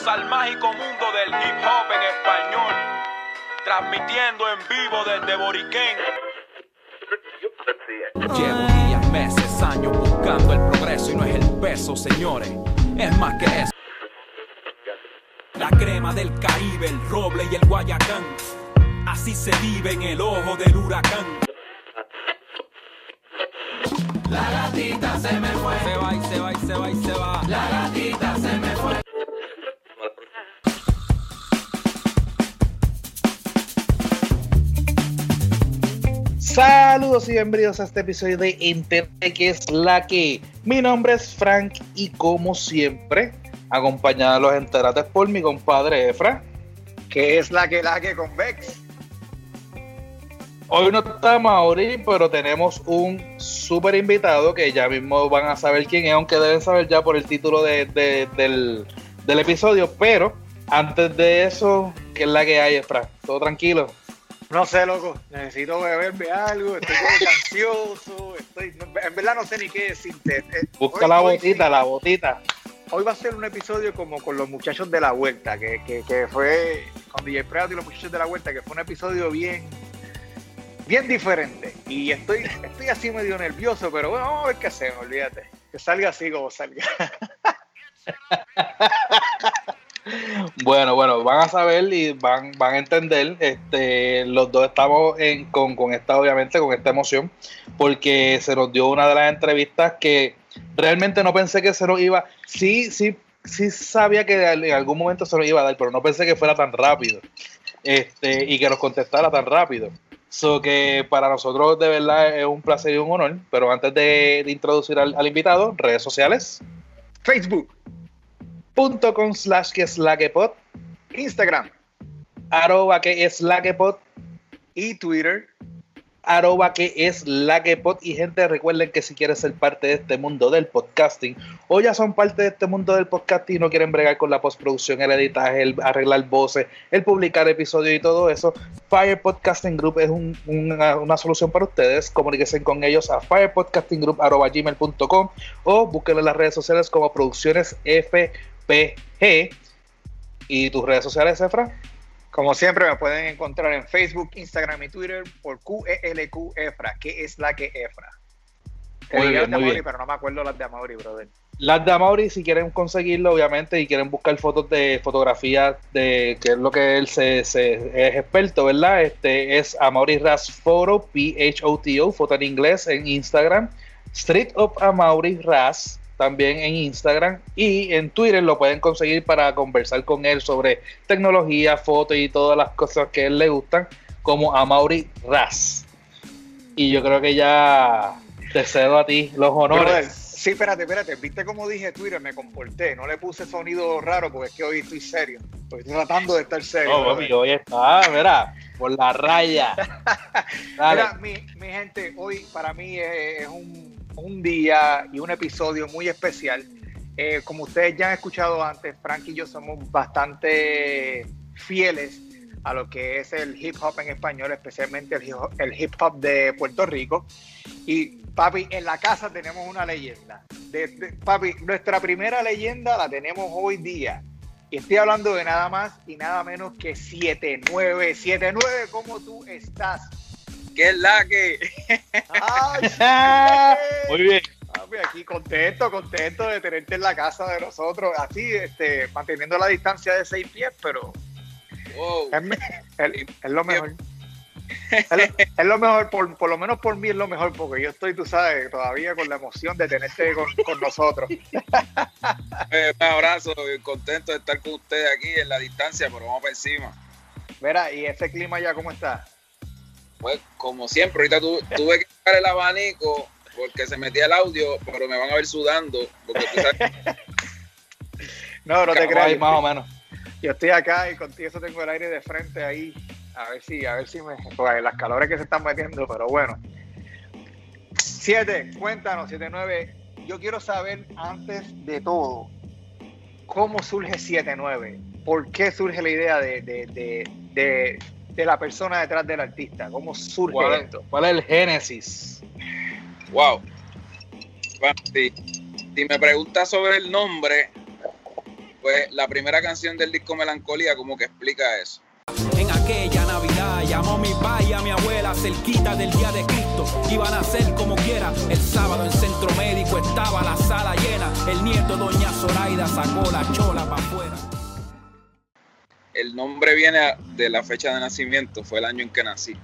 Bienvenidos al mágico mundo del hip hop en español. Transmitiendo en vivo desde Boriquén. Llevo días, meses, años buscando el progreso y no es el peso, señores. Es más que eso. La crema del Caribe, el roble y el Guayacán. Así se vive en el ojo del huracán. La gatita se me fue. Se va y se va y se va y se va. La gatita se Saludos y bienvenidos a este episodio de Internet que es la que. Mi nombre es Frank y como siempre, acompañado de los enterates por mi compadre Efra. que es la que la que con Vex. Hoy no está Mauri, pero tenemos un súper invitado que ya mismo van a saber quién es, aunque deben saber ya por el título de- de- del, del episodio. Pero antes de eso, ¿qué es la que hay, Efra? ¿Todo tranquilo? No sé, loco, necesito beberme algo, estoy como ansioso, estoy, en verdad no sé ni qué decirte. Eh, Busca hoy- la botita, la botita. Hoy va a ser un episodio como con los muchachos de la vuelta, que, que, que fue con DJ Pratt y los muchachos de la vuelta, que fue un episodio bien, bien diferente. Y estoy, estoy así medio nervioso, pero bueno, vamos a ver qué hacemos, olvídate. Que salga así como salga. Bueno, bueno, van a saber y van, van a entender. Este, los dos estamos con, con esta, obviamente, con esta emoción, porque se nos dio una de las entrevistas que realmente no pensé que se nos iba. Sí, sí, sí sabía que en algún momento se nos iba a dar, pero no pensé que fuera tan rápido. Este, y que nos contestara tan rápido. So que para nosotros de verdad es un placer y un honor. Pero antes de, introducir al invitado, redes sociales. Facebook, Punto com slash que es la que pod, Instagram arroba que es la que pod, y Twitter. arroba que es la que pod. Y gente, recuerden que si quieren ser parte de este mundo del podcasting, o ya son parte de este mundo del podcasting y no quieren bregar con la postproducción, el editaje, el arreglar voces, el publicar episodios y todo eso, Fire Podcasting Group es un- una, solución para ustedes. Comuníquense con ellos a firepodcastinggroup.gmail.com o búsquenlo en las redes sociales como Producciones FPG. ¿Y tus redes sociales, Efra? Como siempre, me pueden encontrar en Facebook, Instagram y Twitter por QELQ Efra, que es la que Efra. Muy bien, muy Amaury, bien. pero no me acuerdo las de Amaury, brother. Las de Amaury, si quieren conseguirlo, obviamente, y quieren buscar fotos de fotografía de que es lo que él se, se- es experto, ¿verdad? Este es Amaury Ras Photo, P-H-O-T-O, foto en inglés en Instagram. Street of Amaury Ras, también en Instagram. Y en Twitter lo pueden conseguir para conversar con él sobre tecnología, fotos y todas las cosas que a él le gustan, como Amaury Ras. Y yo creo que ya te cedo a ti los honores. Sí, espérate, espérate. ¿Viste cómo dije Twitter? Me comporté. No le puse sonido raro porque es que hoy estoy serio. Porque estoy tratando de estar serio. No, papi, hoy está, mira, por la raya. Dale. Mira, mi, mi gente, hoy para mí es, es un, un día y un episodio muy especial. Eh, como ustedes ya han escuchado antes, Frank y yo somos bastante fieles a lo que es el hip hop en español, especialmente el hip hop, de Puerto Rico. Y papi, en la casa tenemos una leyenda. De- papi, nuestra primera leyenda la tenemos hoy día. Y estoy hablando de nada más y nada menos que 7-9. 7-9, ¿cómo tú estás? ¿Qué es la que? ¡Ay, Muy bien. Papi, aquí contento, contento de tenerte en la casa de nosotros, así, este, manteniendo la distancia de seis pies, pero Wow. es, me- es- es lo mejor. Es lo, es lo mejor, por, por lo menos por mí es lo mejor, porque yo estoy, tú sabes, todavía con la emoción de tenerte con, con nosotros. Eh, un abrazo, contento de estar con ustedes aquí en la distancia, pero vamos para encima. Mira, y ese clima ya, ¿cómo está? Pues, como siempre, ahorita tu- tuve que sacar el abanico porque se metía el audio, pero me van a ver sudando. Porque tú sabes, No, no te creas. más o menos. Yo estoy acá y contigo eso tengo el aire de frente ahí. A ver si, a ver si me. Porque las calores que se están metiendo, pero bueno. Siete, cuéntanos, siete, nueve. Yo quiero saber antes de todo, ¿cómo surge 7-9? ¿Por qué surge la idea de, de, de, de, de la persona detrás del artista? ¿Cómo surge ¿Cuál es, esto? cuál es el génesis? wow. Bueno, si, si me preguntas sobre el nombre, Pues la primera canción del disco Melancolía como que explica eso. En aquella Navidad llamó mi padre y a mi abuela cerquita del día de Cristo. Iban a ser como quiera. El sábado en centro médico estaba la sala llena. El nieto doña Zoraida sacó la chola para afuera. El nombre viene de la fecha de nacimiento, fue el año en que nací.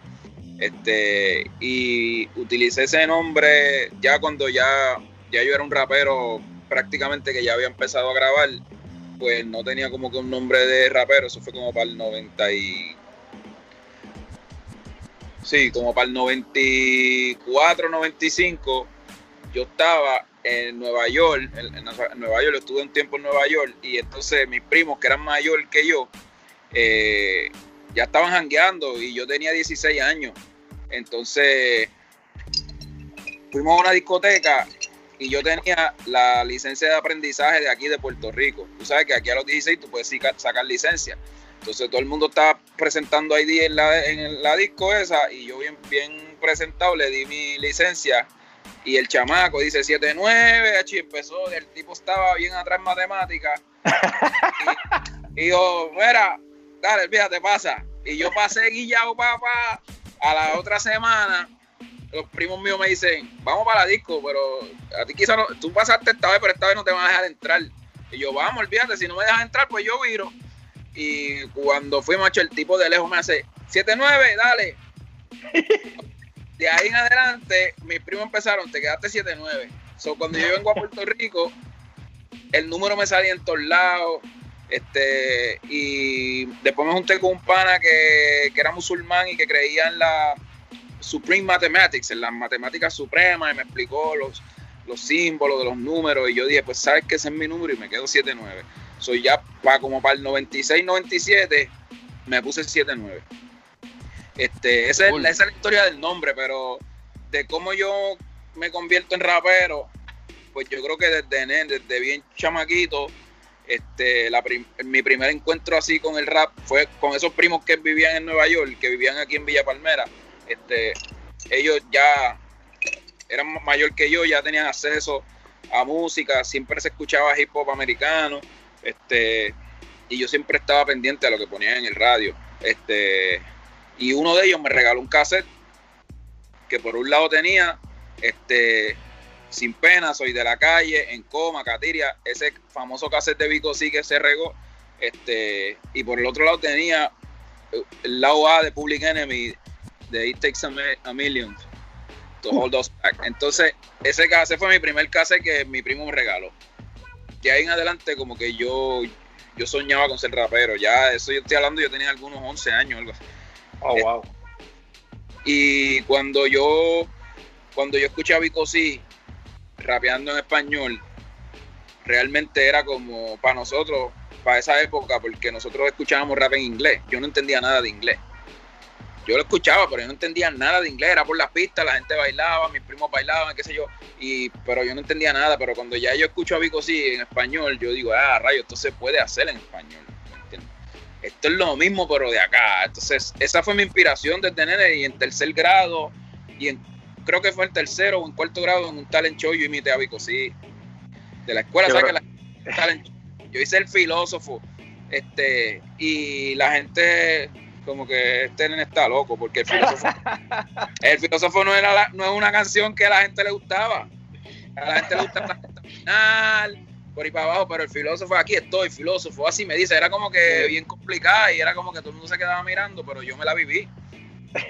Este, y utilicé ese nombre ya cuando ya, ya yo era un rapero prácticamente que ya había empezado a grabar pues no tenía como que un nombre de rapero, eso fue como para el 90 y... Sí, como para el 94, 95, yo estaba en Nueva York, en, Nueva York, estuve un tiempo en Nueva York y entonces mis primos que eran mayor que yo, eh, ya estaban jangueando y yo tenía 16 años. Entonces fuimos a una discoteca y yo tenía la licencia de aprendizaje de aquí de Puerto Rico. Tú sabes que aquí a los 16 tú puedes sacar licencia. Entonces todo el mundo estaba presentando ID en la, en la disco esa y yo bien, bien presentado le di mi licencia y el chamaco dice 7-9, y empezó, el tipo estaba bien atrás en matemática. y, yo, mira, dale, fíjate, pasa. Y yo pasé guillado, papá, a la otra semana los primos míos me dicen, vamos para la disco, pero a ti quizás no, tú pasaste esta vez, pero esta vez no te van a dejar entrar. Y yo, vamos, olvídate, si no me dejas entrar, pues yo viro. Y cuando fui macho, el tipo de lejos me hace, 7-9, dale. de ahí en adelante, mis primos empezaron, te quedaste 7-9. So, cuando yo vengo a Puerto Rico, el número me salía en todos lados. Este, y después me junté con un pana que, que era musulmán y que creía en la, Supreme Mathematics, en las matemáticas supremas, y me explicó los, los símbolos de los números, y yo dije, pues sabes que ese es mi número y me quedo 7-9. Soy ya para como para el 96-97 me puse 7-9. Este, esa, es, esa es la historia del nombre, pero de cómo yo me convierto en rapero, pues yo creo que desde, desde bien chamaquito, este, la mi primer encuentro así con el rap fue con esos primos que vivían en Nueva York, que vivían aquí en Villa Palmera este, ellos ya eran mayor que yo, ya tenían acceso a música, siempre se escuchaba hip hop americano, este, y yo siempre estaba pendiente a lo que ponían en el radio. Este, y uno de ellos me regaló un cassette que por un lado tenía este sin pena, soy de la calle, en coma, Catiria, ese famoso cassette de Vico sí que se regó, este, y por el otro lado tenía el lado A de Public Enemy de It Takes a, Million to Hold Us Back. Entonces, ese cassette fue mi primer cassette que mi primo me regaló. De ahí en adelante, como que yo, yo soñaba con ser rapero. Ya, eso yo estoy hablando, yo tenía algunos 11 años, algo así. Oh, wow. Y cuando yo, cuando yo escuché a Vico C rapeando en español, realmente era como para nosotros, para esa época, porque nosotros escuchábamos rap en inglés. Yo no entendía nada de inglés. Yo lo escuchaba, pero yo no entendía nada de inglés, era por las pistas, la gente bailaba, mis primos bailaban, qué sé yo, y, pero yo no entendía nada, pero cuando ya yo escucho a Vico sí en español, yo digo, ah, rayo, esto se puede hacer en español, Esto es lo mismo, pero de acá. Entonces, esa fue mi inspiración desde nene y en tercer grado, y en, creo que fue en tercero o en cuarto grado, en un talent show, yo imité a Vico sí, de la escuela, ¿sabes? Que la, yo hice el filósofo, este, y la gente como que este nene está loco, porque el filósofo, el filósofo no, era no es una canción que a la gente le gustaba. A la gente le gusta la final, por ahí para abajo, pero el filósofo, aquí estoy, filósofo, así me dice, era como que bien complicada y era como que todo el mundo se quedaba mirando, pero yo me la viví.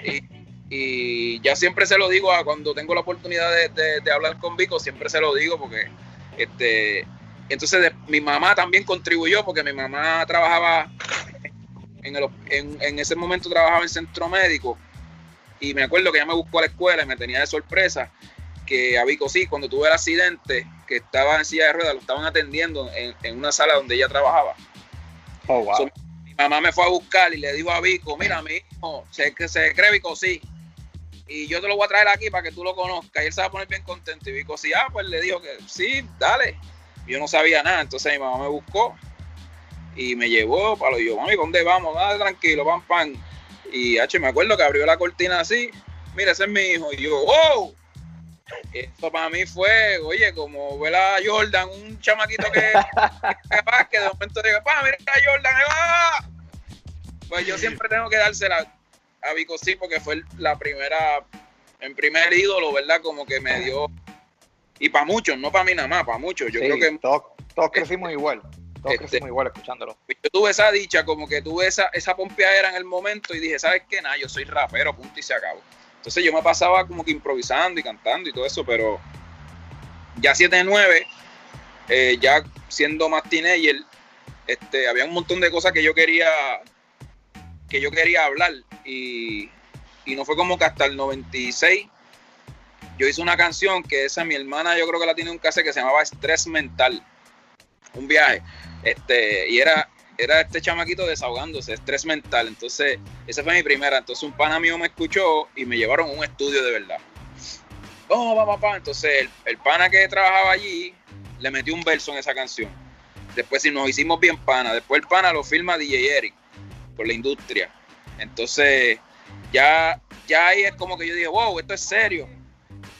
Y, ya siempre se lo digo a cuando tengo la oportunidad de, de, hablar con Vico, siempre se lo digo porque este entonces mi mamá también contribuyó porque mi mamá trabajaba en, ese momento trabajaba en centro médico y me acuerdo que ella me buscó a la escuela y me tenía de sorpresa que a Vico sí, cuando tuve el accidente, que estaba en silla de ruedas, lo estaban atendiendo en, una sala donde ella trabajaba. Oh, mi mamá me fue a buscar y le dijo a Vico, mira, mi hijo, se, se cree Vico sí. Y yo te lo voy a traer aquí para que tú lo conozcas. Y él se va a poner bien contento. Y Vico sí, ah, pues le dijo que sí, dale. Yo no sabía nada, entonces mi mamá me buscó y me llevó para lo yo, mami, ¿dónde vamos? Dale, tranquilo, pam, pam. Y H, me acuerdo que abrió la cortina así, mira, ese es mi hijo. Y yo, wow, Esto para mí fue, oye, como ver a Jordan, un chamaquito que, que, de momento diga, pa, mira a Jordan, ¡ah! Pues yo siempre tengo que dársela a Vico sí, porque fue la primera, en primer ídolo, ¿verdad? Como que me dio. Y para muchos, no para mí nada más, para muchos. Yo creo que. Todos, todos crecimos igual. Todos este, crecimos igual escuchándolo. Yo tuve esa dicha, como que tuve esa, esa pompeadera en el momento y dije, ¿sabes qué? Nada, yo soy rapero, punto y se acabó. Entonces yo me pasaba como que improvisando y cantando y todo eso, pero ya 7-9, eh, ya siendo más teenager, este, había un montón de cosas que yo quería que yo quería hablar y, no fue como que hasta el 96 yo hice una canción que esa mi hermana yo creo que la tiene un cassette que se llamaba Estrés Mental, un viaje, este, y era, era este chamaquito desahogándose, estrés mental, entonces esa fue mi primera, entonces un pana mío me escuchó y me llevaron a un estudio de verdad. Oh, papá, papá, entonces el, el pana que trabajaba allí le metió un verso en esa canción. Después si nos hicimos bien pana, después el pana lo firma DJ Eric por la industria. Entonces, ya, ya ahí es como que yo dije, wow, esto es serio.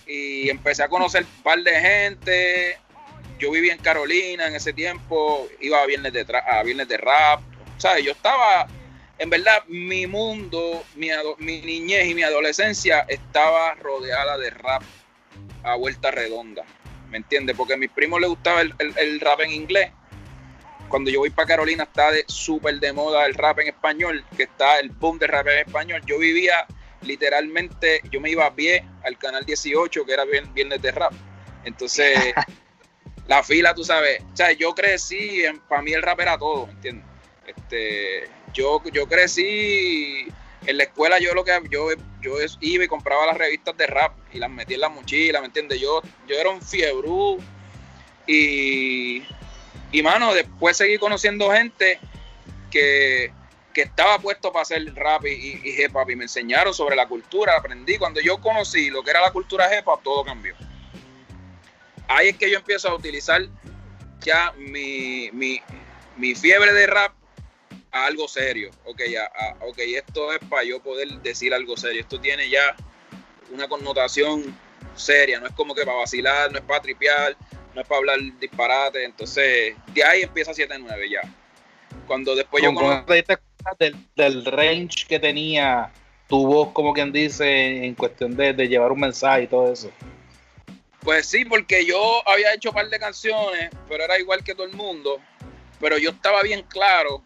Y empecé a conocer un par de gente. Yo vivía en Carolina en ese tiempo, iba a viernes de, a viernes de rap. ¿Sabes? Yo estaba, en verdad, mi mundo, mi, mi niñez y mi adolescencia estaba rodeada de rap a vuelta redonda. ¿Me entiendes? Porque a mis primos les gustaba el rap en inglés cuando yo voy para Carolina está de súper de moda el rap en español, que está el boom de rap en español. Yo vivía literalmente, yo me iba a pie al canal 18, que era viernes de rap. Entonces, la fila, tú sabes, o sea, yo crecí, para mí el rap era todo, ¿me entiendes? Este, yo, yo crecí en la escuela, yo lo que yo, yo iba y compraba las revistas de rap y las metía en la mochila, ¿me entiendes? Yo, yo era un fiebrú y y mano, después seguí conociendo gente que, estaba puesto para hacer rap y, hip hop y me enseñaron sobre la cultura, aprendí. Cuando yo conocí lo que era la cultura hip hop, todo cambió. Ahí es que yo empiezo a utilizar ya mi, fiebre de rap a algo serio. Ok, ya, ok, esto es para yo poder decir algo serio. Esto tiene ya una connotación seria, no es como que para vacilar, no es para tripear, no es para hablar disparate. Entonces, de ahí empieza 7-9 ya. Cuando después yo del, del range que tenía tu voz, como quien dice, en cuestión de, llevar un mensaje y todo eso. Pues sí, porque yo había hecho un par de canciones, pero era igual que todo el mundo. Pero yo estaba bien claro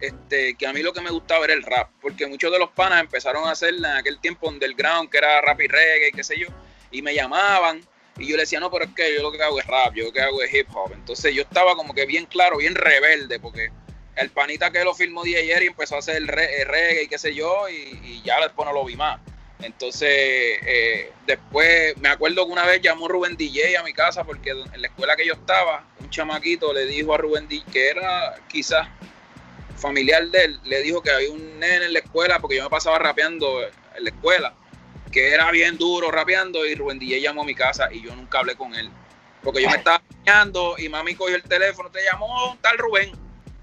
este, que a mí lo que me gustaba era el rap, porque muchos de los panas empezaron a hacer en aquel tiempo underground, que era rap y reggae, qué sé yo, y me llamaban y yo le decía, no, pero es que yo lo que hago es rap, yo lo que hago es hip hop. Entonces yo estaba como que bien claro, bien rebelde, porque el panita que lo filmó de ayer y empezó a hacer el, reggae y qué sé yo, y, ya después no lo vi más. Entonces, eh, después me acuerdo que una vez llamó Rubén DJ a mi casa porque en la escuela que yo estaba, un chamaquito le dijo a Rubén DJ, que era quizás familiar de él, le dijo que había un nene en la escuela porque yo me pasaba rapeando en la escuela que era bien duro rapeando y Rubén DJ llamó a mi casa y yo nunca hablé con él. Porque yo me estaba bañando y mami cogió el teléfono, te llamó tal Rubén.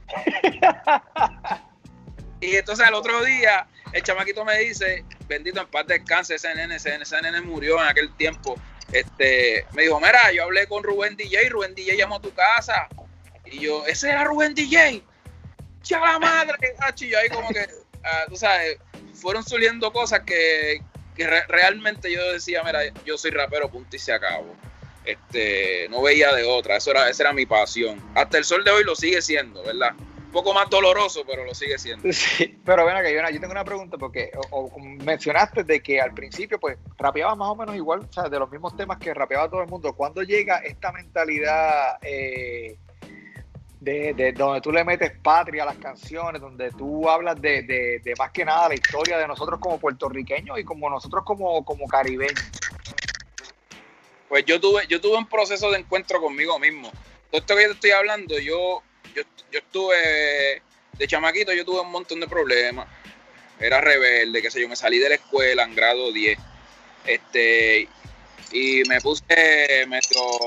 y entonces al otro día el chamaquito me dice, bendito en paz descanse ese nene, ese, nene murió en aquel tiempo. Este, me dijo, mira, yo hablé con Rubén DJ, Rubén DJ llamó a tu casa. Y yo, ese era Rubén DJ. Ya la madre, y yo ahí como que, ah, tú sabes, fueron subiendo cosas que, que realmente yo decía, mira, yo soy rapero, punto y se acabó. Este, no veía de otra, eso era, esa era mi pasión. Hasta el sol de hoy lo sigue siendo, ¿verdad? Un poco más doloroso, pero lo sigue siendo. Sí, pero ven acá, yo tengo una pregunta, porque mencionaste de que al principio, pues, rapeabas más o menos igual, o sea, de los mismos temas que rapeaba todo el mundo. ¿Cuándo llega esta mentalidad eh, de, donde tú le metes patria a las canciones, donde tú hablas de, de, más que nada la historia de nosotros como puertorriqueños y como nosotros como, como caribeños. Pues yo tuve, yo tuve un proceso de encuentro conmigo mismo. Todo esto que yo te estoy hablando, yo, yo, yo estuve de chamaquito, yo tuve un montón de problemas. Era rebelde, qué sé yo, me salí de la escuela en grado 10. Este, y me puse medio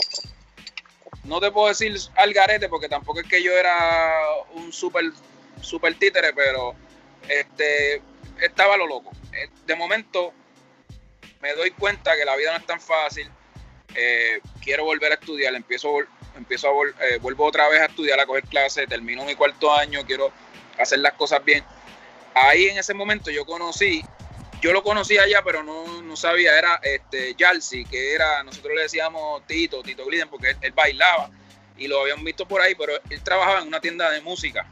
no te puedo decir al garete porque tampoco es que yo era un super, super títere, pero este, estaba lo loco. Eh, de momento me doy cuenta que la vida no es tan fácil, eh, quiero volver a estudiar, empiezo, empiezo a eh, vuelvo otra vez a estudiar, a coger clases, termino mi cuarto año, quiero hacer las cosas bien. Ahí en ese momento yo conocí, yo lo conocía allá, pero no, no sabía, era este Yalsi, que era, nosotros le decíamos Tito, Tito Gliden, porque él, bailaba y lo habían visto por ahí, pero él trabajaba en una tienda de música.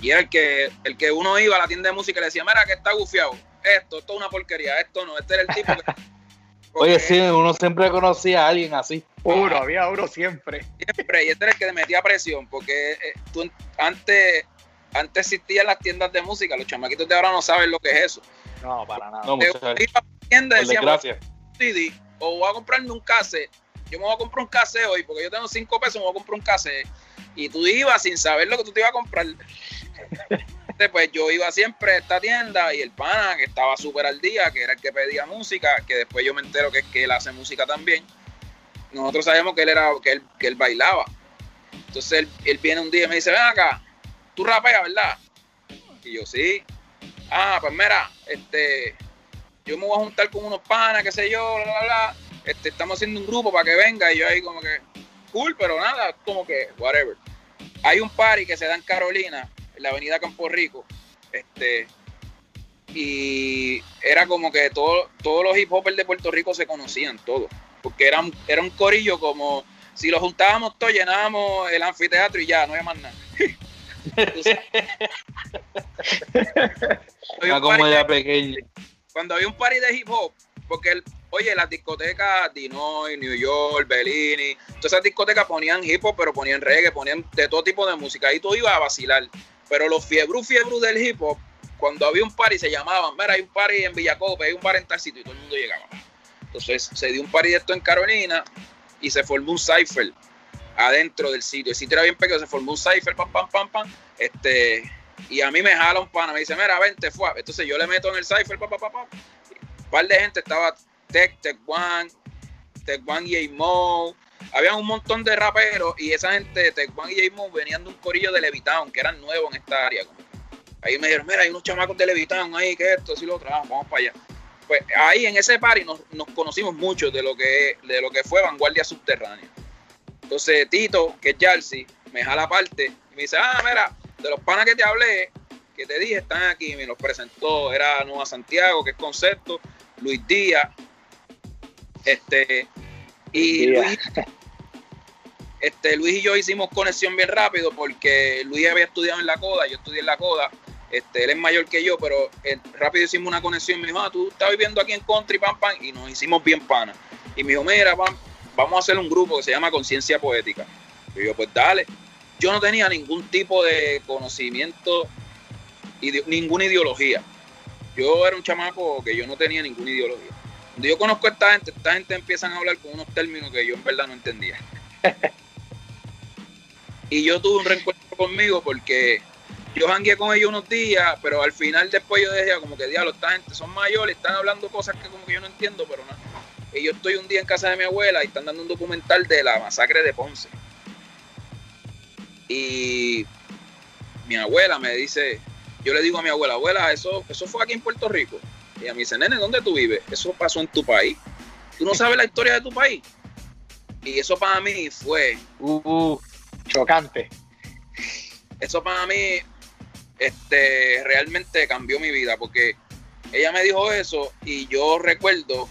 Y era el que, el que uno iba a la tienda de música y le decía, mira que está gufiado, esto, esto es una porquería, esto no, este era el tipo que Oye, sí, uno siempre conocía a alguien así. Uno, había uno siempre. Siempre, y este era el que le metía presión, porque eh, tú, antes, antes existían las tiendas de música, los chamaquitos de ahora no saben lo que es eso. No, para nada. No, muchas gracias. CD, o voy a comprarme un cassette, yo me voy a comprar un cassette hoy, porque yo tengo cinco pesos, me voy a comprar un cassette, y tú ibas sin saber lo que tú te ibas a comprar. pues yo iba siempre a esta tienda y el pana que estaba súper al día, que era el que pedía música, que después yo me entero que, que él hace música también. Nosotros sabemos que él era, que él, que él bailaba. Entonces él, viene un día y me dice, ven acá, tú rapeas, ¿verdad? Y yo, sí. Ah, pues mira, este, yo me voy a juntar con unos panas, qué sé yo, bla, bla, bla. Este, estamos haciendo un grupo para que venga y yo ahí como que, cool, pero nada, como que, whatever. Hay un party que se da en Carolina la avenida Campo Rico. Este, y era como que todo, todos los hip hopers de Puerto Rico se conocían todos, porque eran, era un corillo como si lo juntábamos todos, llenábamos el anfiteatro y ya, no había más nada. Cuando había un party de hip hop, porque el, oye, las discotecas Dinoy, New York, Bellini, todas esas discotecas ponían hip hop, pero ponían reggae, ponían de todo tipo de música. Ahí tú ibas a vacilar. Pero los fiebru fiebru del hip hop, cuando había un party se llamaban, mira, hay un party en Villacope, hay un bar en tal sitio y todo el mundo llegaba. Entonces se dio un party de esto en Carolina y se formó un cipher adentro del sitio. El sitio era bien pequeño, se formó un cipher, pam, pam, pam, pam. Este, y a mí me jala un pana, me dice, mira, vente, fue. Entonces yo le meto en el cipher, pam, pam, pam, pam. Un par de gente estaba Tech, Tech One, Tech One y Mo, había un montón de raperos y esa gente Tech One y J venían de un corillo de Levitown, que eran nuevos en esta área. Ahí me dijeron, mira, hay unos chamacos de Levitown ahí, que esto, así lo otro, vamos para allá. Pues ahí en ese party nos, nos conocimos mucho de lo, que, de lo que fue Vanguardia Subterránea. Entonces Tito, que es Jalsi, me jala aparte y me dice, ah, mira, de los panas que te hablé, que te dije, están aquí, me los presentó, era Nueva Santiago, que es concepto, Luis Díaz, este, y Luis, este, Luis y yo hicimos conexión bien rápido porque Luis había estudiado en la coda, yo estudié en la coda, este, él es mayor que yo, pero eh, rápido hicimos una conexión. Me dijo, ah, tú estás viviendo aquí en country, pam, pam, y nos hicimos bien pana. Y me dijo, mira, pam, vamos a hacer un grupo que se llama Conciencia Poética. Y yo, pues dale. Yo no tenía ningún tipo de conocimiento, y ninguna ideología. Yo era un chamaco que yo no tenía ninguna ideología. Cuando yo conozco a esta gente, esta gente empiezan a hablar con unos términos que yo en verdad no entendía. y yo tuve un reencuentro conmigo porque yo jangué con ellos unos días, pero al final después yo decía como que diablo, esta gente son mayores, están hablando cosas que como que yo no entiendo, pero no. Y yo estoy un día en casa de mi abuela y están dando un documental de la masacre de Ponce. Y mi abuela me dice, yo le digo a mi abuela, abuela, eso, eso fue aquí en Puerto Rico. Y a mí dice, nene, ¿dónde tú vives? Eso pasó en tu país. ¿Tú no sabes la historia de tu país? Y eso para mí fue... Uh, chocante. Eso para mí este, realmente cambió mi vida porque ella me dijo eso y yo recuerdo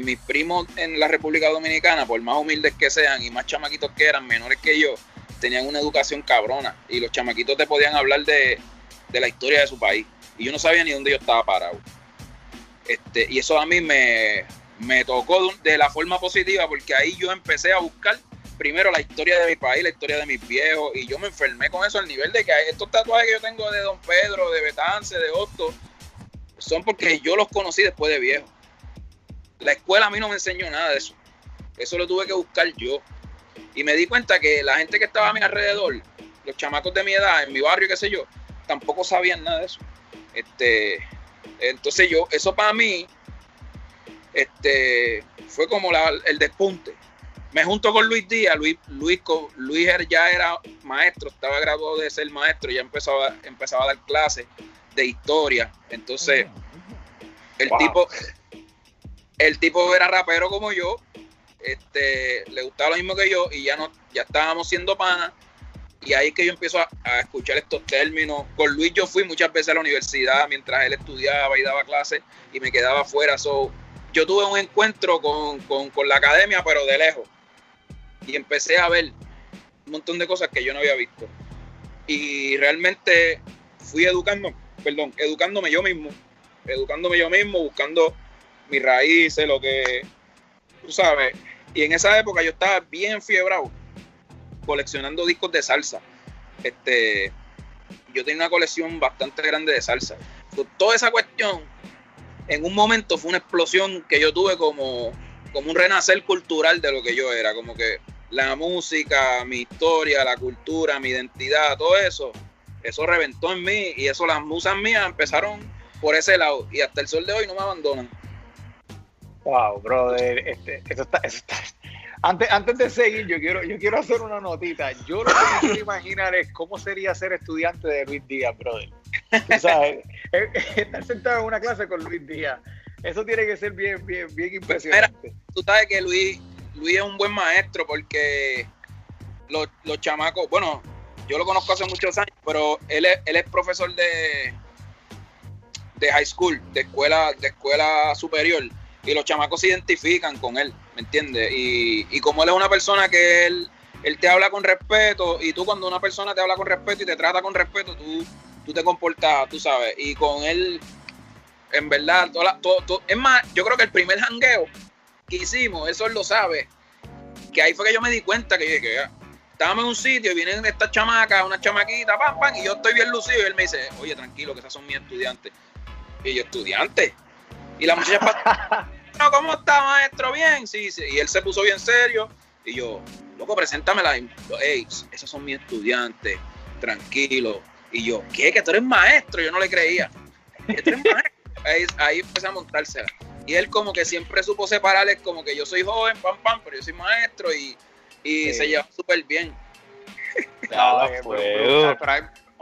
mis primos en la República Dominicana, por más humildes que sean y más chamaquitos que eran, menores que yo, tenían una educación cabrona y los chamaquitos te podían hablar de, de la historia de su país. Y yo no sabía ni dónde yo estaba parado. Este, y eso a mí me, tocó de la forma positiva porque ahí yo empecé a buscar primero la historia de mi país, la historia de mis viejos, y yo me enfermé con eso al nivel de que estos tatuajes que yo tengo de Don Pedro, de Betance, de Otto, son porque yo los conocí después de viejo. La escuela a mí no me enseñó nada de eso. Eso lo tuve que buscar yo. Y me di cuenta que la gente que estaba a mi alrededor, los chamacos de mi edad, en mi barrio, qué sé yo, tampoco sabían nada de eso. Este, entonces yo, eso para mí, este, fue como el despunte. Me junto con Luis Díaz, Luis, Luis, Luis ya era maestro, estaba graduado de ser maestro, ya empezaba, empezaba a dar clases de historia. Entonces, el tipo, el tipo era rapero como yo, este, le gustaba lo mismo que yo y ya no, ya estábamos siendo panas. Y ahí es que yo empiezo a, escuchar estos términos. Con Luis yo fui muchas veces a la universidad mientras él estudiaba y daba clases y me quedaba afuera. So, yo tuve un encuentro con, con la academia, pero de lejos. Y empecé a ver un montón de cosas que yo no había visto. Y realmente fui educando, perdón, educándome yo mismo, educándome yo mismo, buscando mis raíces, lo que, tú sabes. Y en esa época yo estaba bien fiebrado, coleccionando discos de salsa. Este, yo tenía una colección bastante grande de salsa. toda esa cuestión, en un momento fue una explosión que yo tuve como, como un renacer cultural de lo que yo era, como que la música, mi historia, la cultura, mi identidad, todo eso, eso reventó en mí y eso las musas mías empezaron por ese lado y hasta el sol de hoy no me abandonan. Wow, brother, este, eso está, eso está. Antes, antes de seguir, yo quiero, yo quiero hacer una notita. Yo lo que me quiero imaginar es cómo sería ser estudiante de Luis Díaz, brother. Tú sabes, estar sentado en una clase con Luis Díaz. Eso tiene que ser bien, bien, bien impresionante. tú sabes que Luis, Luis es un buen maestro porque los, los chamacos, bueno, yo lo conozco hace muchos años, pero él es, él es profesor de, de high school, de escuela, de escuela superior y los chamacos se identifican con él, ¿me entiendes? Y, como él es una persona que él, él te habla con respeto y tú cuando una persona te habla con respeto y te trata con respeto, tú, tú te comportas, tú sabes, y con él, en verdad, todo, es más, yo creo que el primer jangueo que hicimos, eso él lo sabe, que ahí fue que yo me di cuenta que, que estábamos en un sitio y vienen estas chamacas, una chamaquita, pam, pam, y yo estoy bien lucido y él me dice, oye, tranquilo, que esas son mis estudiantes. Y yo, estudiante. Y la muchacha, no, ¿cómo está, maestro? Bien, sí, sí. Y él se puso bien serio. Y yo, loco, preséntamela. Ey, esos son mis estudiantes, tranquilo. Y yo, ¿qué? Que tú eres maestro. Yo no le creía. tú eres maestro? Ahí, ahí empecé a montársela. Y él como que siempre supo separarles como que yo soy joven, pam, pam, pero yo soy maestro y, y se lleva súper bien. No, no,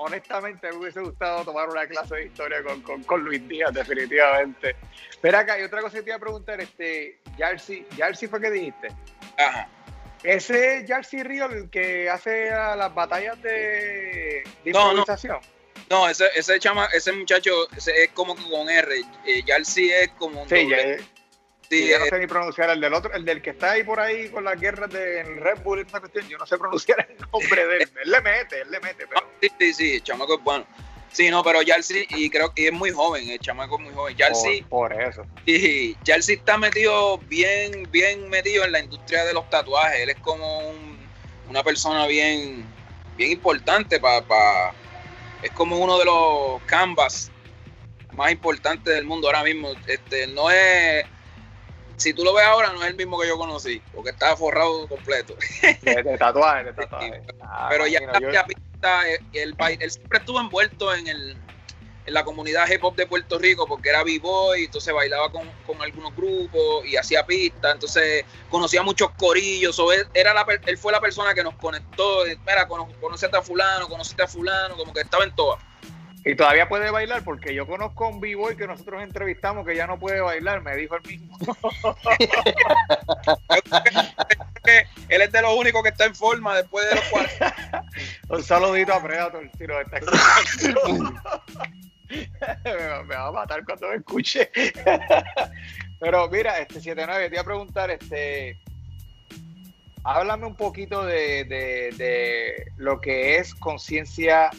honestamente me hubiese gustado tomar una clase de historia con, con, Luis Díaz, definitivamente. Pero acá hay otra cosa que te iba a preguntar, este, Jersey, Jersey fue que dijiste. Ajá. Ese Jersey Río el que hace las batallas de, improvisación. No, ese, ese chama, ese muchacho ese es como con R. Eh, es como un sí, doble. Sí, yo no sé ni pronunciar el del otro, el del que está ahí por ahí con las guerras de Red Bull y esa cuestión, yo no sé pronunciar el nombre de él. Él le mete, él le mete, pero. Sí, sí, sí, el chamaco es bueno. Sí, no, pero Yalsi, y creo que es muy joven, el chamaco es muy joven. Yalsi. Por, por eso. Y Yalsi está metido, bien, bien metido en la industria de los tatuajes. Él es como una persona bien, bien importante para. es como uno de los canvas más importantes del mundo ahora mismo. Este, no es si tú lo ves ahora, no es el mismo que yo conocí, porque estaba forrado completo. De, tatuaje, de tatuaje. Ah, pero ya, ya pinta, eh, él, siempre estuvo envuelto en, el, en la comunidad hip hop de Puerto Rico, porque era b-boy, entonces bailaba con, algunos grupos y hacía pistas, entonces conocía muchos corillos, o él, era la, él fue la persona que nos conectó, mira, conoce a fulano, conoce a fulano, como que estaba en todas. Y todavía puede bailar porque yo conozco a un b-boy que nosotros entrevistamos que ya no puede bailar, me dijo el mismo. Él es de los únicos que está en forma después de los cuatro. un saludito a Predator, si está me, va a matar cuando me escuche. Pero mira, este 79, te iba a preguntar, este, háblame un poquito de, de lo que es conciencia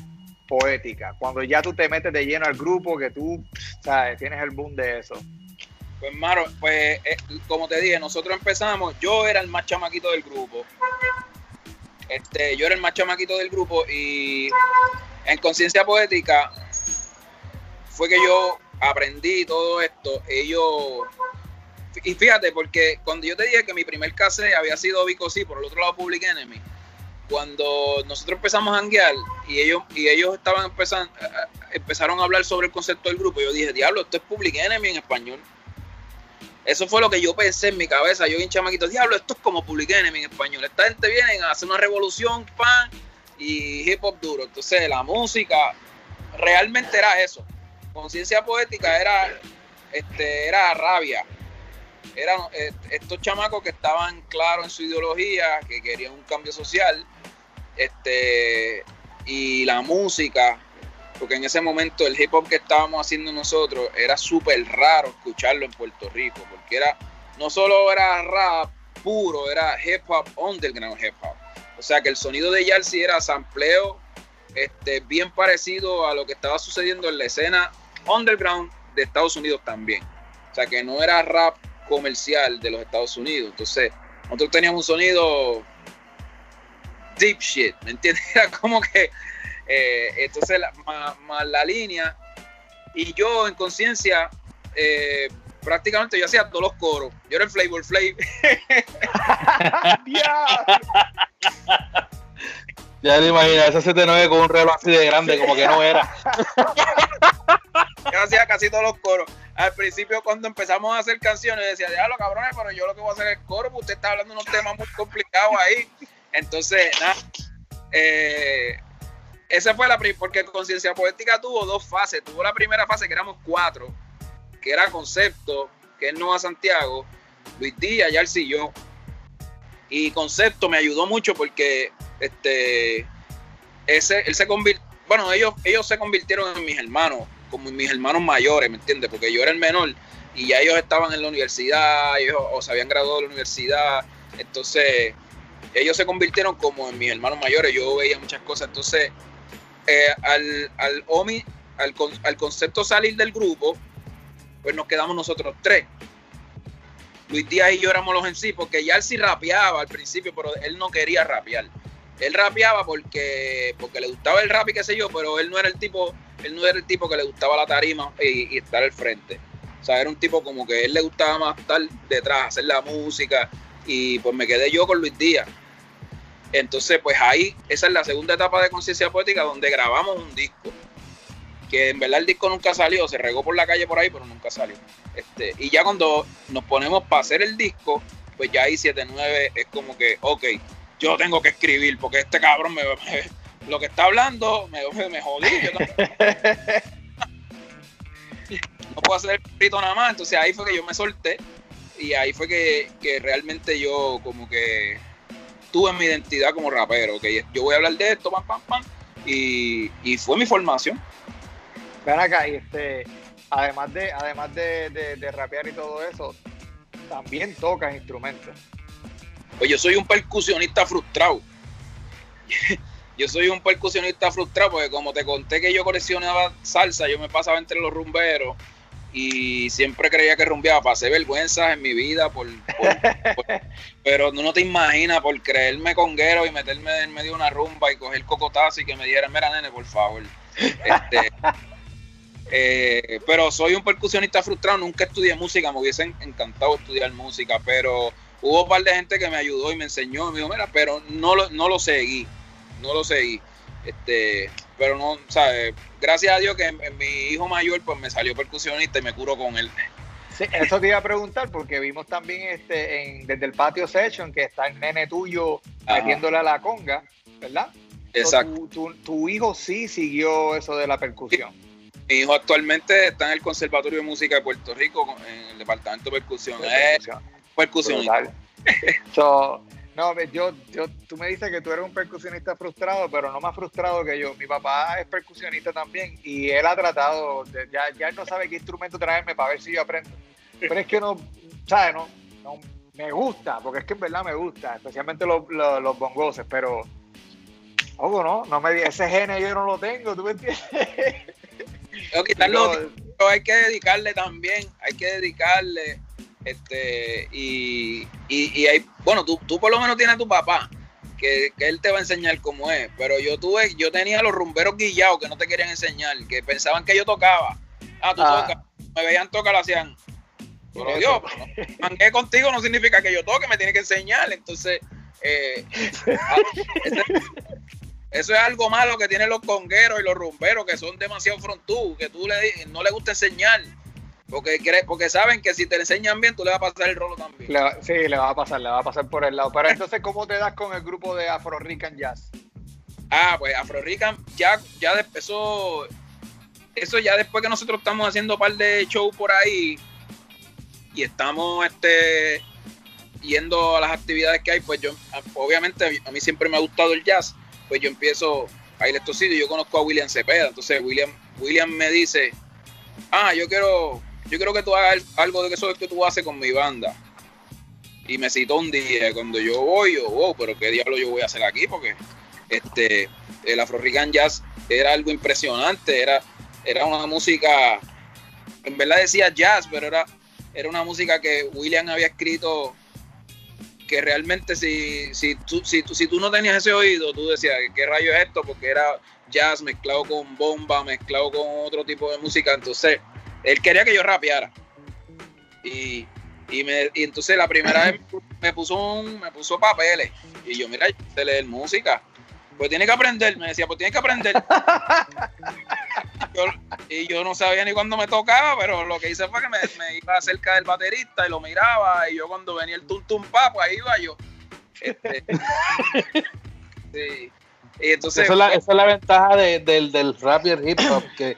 poética, cuando ya tú te metes de lleno al grupo, que tú, sabes, tienes el boom de eso. Pues, Maro, pues, eh, como te dije, nosotros empezamos, yo era el más chamaquito del grupo. Este, yo era el más chamaquito del grupo y en conciencia poética fue que yo aprendí todo esto. Ellos, y fíjate, porque cuando yo te dije que mi primer cassette había sido Vico sí, por el otro lado Public Enemy, cuando nosotros empezamos a hanguear y ellos, y ellos estaban empezando, empezaron a hablar sobre el concepto del grupo, yo dije, diablo, esto es Public Enemy en español. Eso fue lo que yo pensé en mi cabeza. Yo bien chamaquito, diablo, esto es como Public Enemy en español. Esta gente viene a hacer una revolución, pan, y hip hop duro. Entonces, la música realmente era eso. Conciencia poética era, este, era rabia. eran eh, estos chamacos que estaban claros en su ideología, que querían un cambio social, este, y la música, porque en ese momento el hip hop que estábamos haciendo nosotros era súper raro escucharlo en Puerto Rico, porque era, no solo era rap puro, era hip hop underground hip hop. O sea que el sonido de Yalsi era sampleo este, bien parecido a lo que estaba sucediendo en la escena underground de Estados Unidos también. O sea que no era rap comercial de los Estados Unidos. Entonces, nosotros teníamos un sonido deep shit, ¿me entiendes? Era como que, eh, entonces, más, la línea. Y yo en conciencia, eh, prácticamente yo hacía todos los coros. Yo era el Flavor Flav. Ya te imaginas, ese 79 con un reloj así de grande, como que no era. Yo hacía casi todos los coros. Al principio, cuando empezamos a hacer canciones, decía, déjalo cabrones, pero yo lo que voy a hacer es coro, porque usted está hablando de unos temas muy complicados ahí. Entonces, nada. Eh, esa fue la primera, porque Conciencia Poética tuvo dos fases. Tuvo la primera fase, que éramos cuatro, que era concepto, que es Nueva Santiago, Luis Díaz, Yarsi y yo. Y concepto me ayudó mucho porque este, ese, él se convirtió, bueno, ellos, ellos se convirtieron en mis hermanos, como mis hermanos mayores, ¿me entiendes? Porque yo era el menor y ya ellos estaban en la universidad, ellos se habían graduado de la universidad, entonces ellos se convirtieron como en mis hermanos mayores, yo veía muchas cosas, entonces eh, al, al OMI, al, al concepto salir del grupo, pues nos quedamos nosotros tres. Luis Díaz y yo éramos los en sí, porque ya él sí rapeaba al principio, pero él no quería rapear él rapeaba porque, porque le gustaba el rap y qué sé yo, pero él no era el tipo, él no era el tipo que le gustaba la tarima y, estar al frente. O sea, era un tipo como que él le gustaba más estar detrás, hacer la música, y pues me quedé yo con Luis Díaz. Entonces, pues ahí, esa es la segunda etapa de Conciencia Poética donde grabamos un disco. Que en verdad el disco nunca salió, se regó por la calle por ahí, pero nunca salió. Este, y ya cuando nos ponemos para hacer el disco, pues ya ahí 7-9 es como que, ok, yo tengo que escribir, porque este cabrón me, lo que está hablando me, me jodí. no puedo hacer el escrito nada más. Entonces ahí fue que yo me solté y ahí fue que, realmente yo como que tuve mi identidad como rapero. Que yo voy a hablar de esto, pam, pam, pam. Y, fue mi formación. Ven acá, y este, además de, además de, de rapear y todo eso, también tocas instrumentos. Pues yo soy un percusionista frustrado. yo soy un percusionista frustrado porque como te conté que yo coleccionaba salsa, yo me pasaba entre los rumberos y siempre creía que rumbeaba. Pasé vergüenzas en mi vida por, pero no, te imaginas por creerme conguero y meterme en medio de una rumba y coger cocotazo y que me dieran, mira nene, por favor. Este, eh, pero soy un percusionista frustrado, nunca estudié música, me hubiese encantado estudiar música, pero hubo un par de gente que me ayudó y me enseñó, me dijo, mira, pero no lo, no lo seguí, no lo seguí. Este, pero no, ¿sabes? Gracias a Dios que mi hijo mayor pues me salió percusionista y me curó con él. Sí, eso te iba a preguntar porque vimos también este en, desde el patio session que está el nene tuyo metiéndole a la conga, ¿verdad? Exacto. tu, hijo sí siguió eso de la percusión. Mi hijo actualmente está en el Conservatorio de Música de Puerto Rico, en el departamento de percusión. percusión. Percusionista. No, yo, yo, tú me dices que tú eres un percusionista frustrado, pero no más frustrado que yo. Mi papá es percusionista también y él ha tratado, ya, ya él no sabe qué instrumento traerme para ver si yo aprendo. Pero es que no, ¿sabes? No, no me gusta, porque es que en verdad me gusta, especialmente los, los, bongoses, pero, ojo, no, no me ese genio yo no lo tengo, ¿tú me entiendes? hay que dedicarle también, hay que dedicarle este, y, y, hay, bueno, tú, tú por lo menos tienes a tu papá, que, él te va a enseñar cómo es. Pero yo tuve, yo tenía los rumberos guillados que no te querían enseñar, que pensaban que yo tocaba. Ah, tú ah. tocas. Me veían tocar, lo hacían. Pero Dios, mangué contigo no significa que yo toque, me tiene que enseñar. Entonces, eh, ah, eso es algo malo que tienen los congueros y los rumberos, que son demasiado frontú, que tú le, no le gusta enseñar. Porque, porque saben que si te enseñan bien, tú le vas a pasar el rolo también. sí, le va a pasar, le va a pasar por el lado. Pero entonces, ¿cómo te das con el grupo de Afro Rican Jazz? Ah, pues Afro Rican ya, ya eso, eso ya después que nosotros estamos haciendo un par de shows por ahí, y estamos este, yendo a las actividades que hay, pues yo, obviamente a mí siempre me ha gustado el jazz, pues yo empiezo a ir a estos sitios. Yo conozco a William Cepeda, entonces William, William me dice, ah, yo quiero, yo quiero que tú hagas algo de eso que tú haces con mi banda. Y me citó un día, cuando yo voy, yo, wow, pero qué diablo yo voy a hacer aquí, porque este, el Afro Rican Jazz era algo impresionante, era, era una música, en verdad decía jazz, pero era, era una música que William había escrito que realmente si, si, tú, si, si tú no tenías ese oído, tú decías, ¿qué rayo es esto? Porque era jazz mezclado con bomba, mezclado con otro tipo de música. Entonces, él quería que yo rapeara. Y, y, me, y entonces la primera vez me puso, un, me puso papeles. Y yo, mira, yo sé leer música. Pues tiene que aprender, me decía, pues tiene que aprender. y yo no sabía ni cuándo me tocaba, pero lo que hice fue que me, iba cerca del baterista y lo miraba. Y yo cuando venía el tum tum pa, pues ahí iba yo. Este, sí. Y entonces, esa, es la, ventaja del, del rap y el hip hop, que,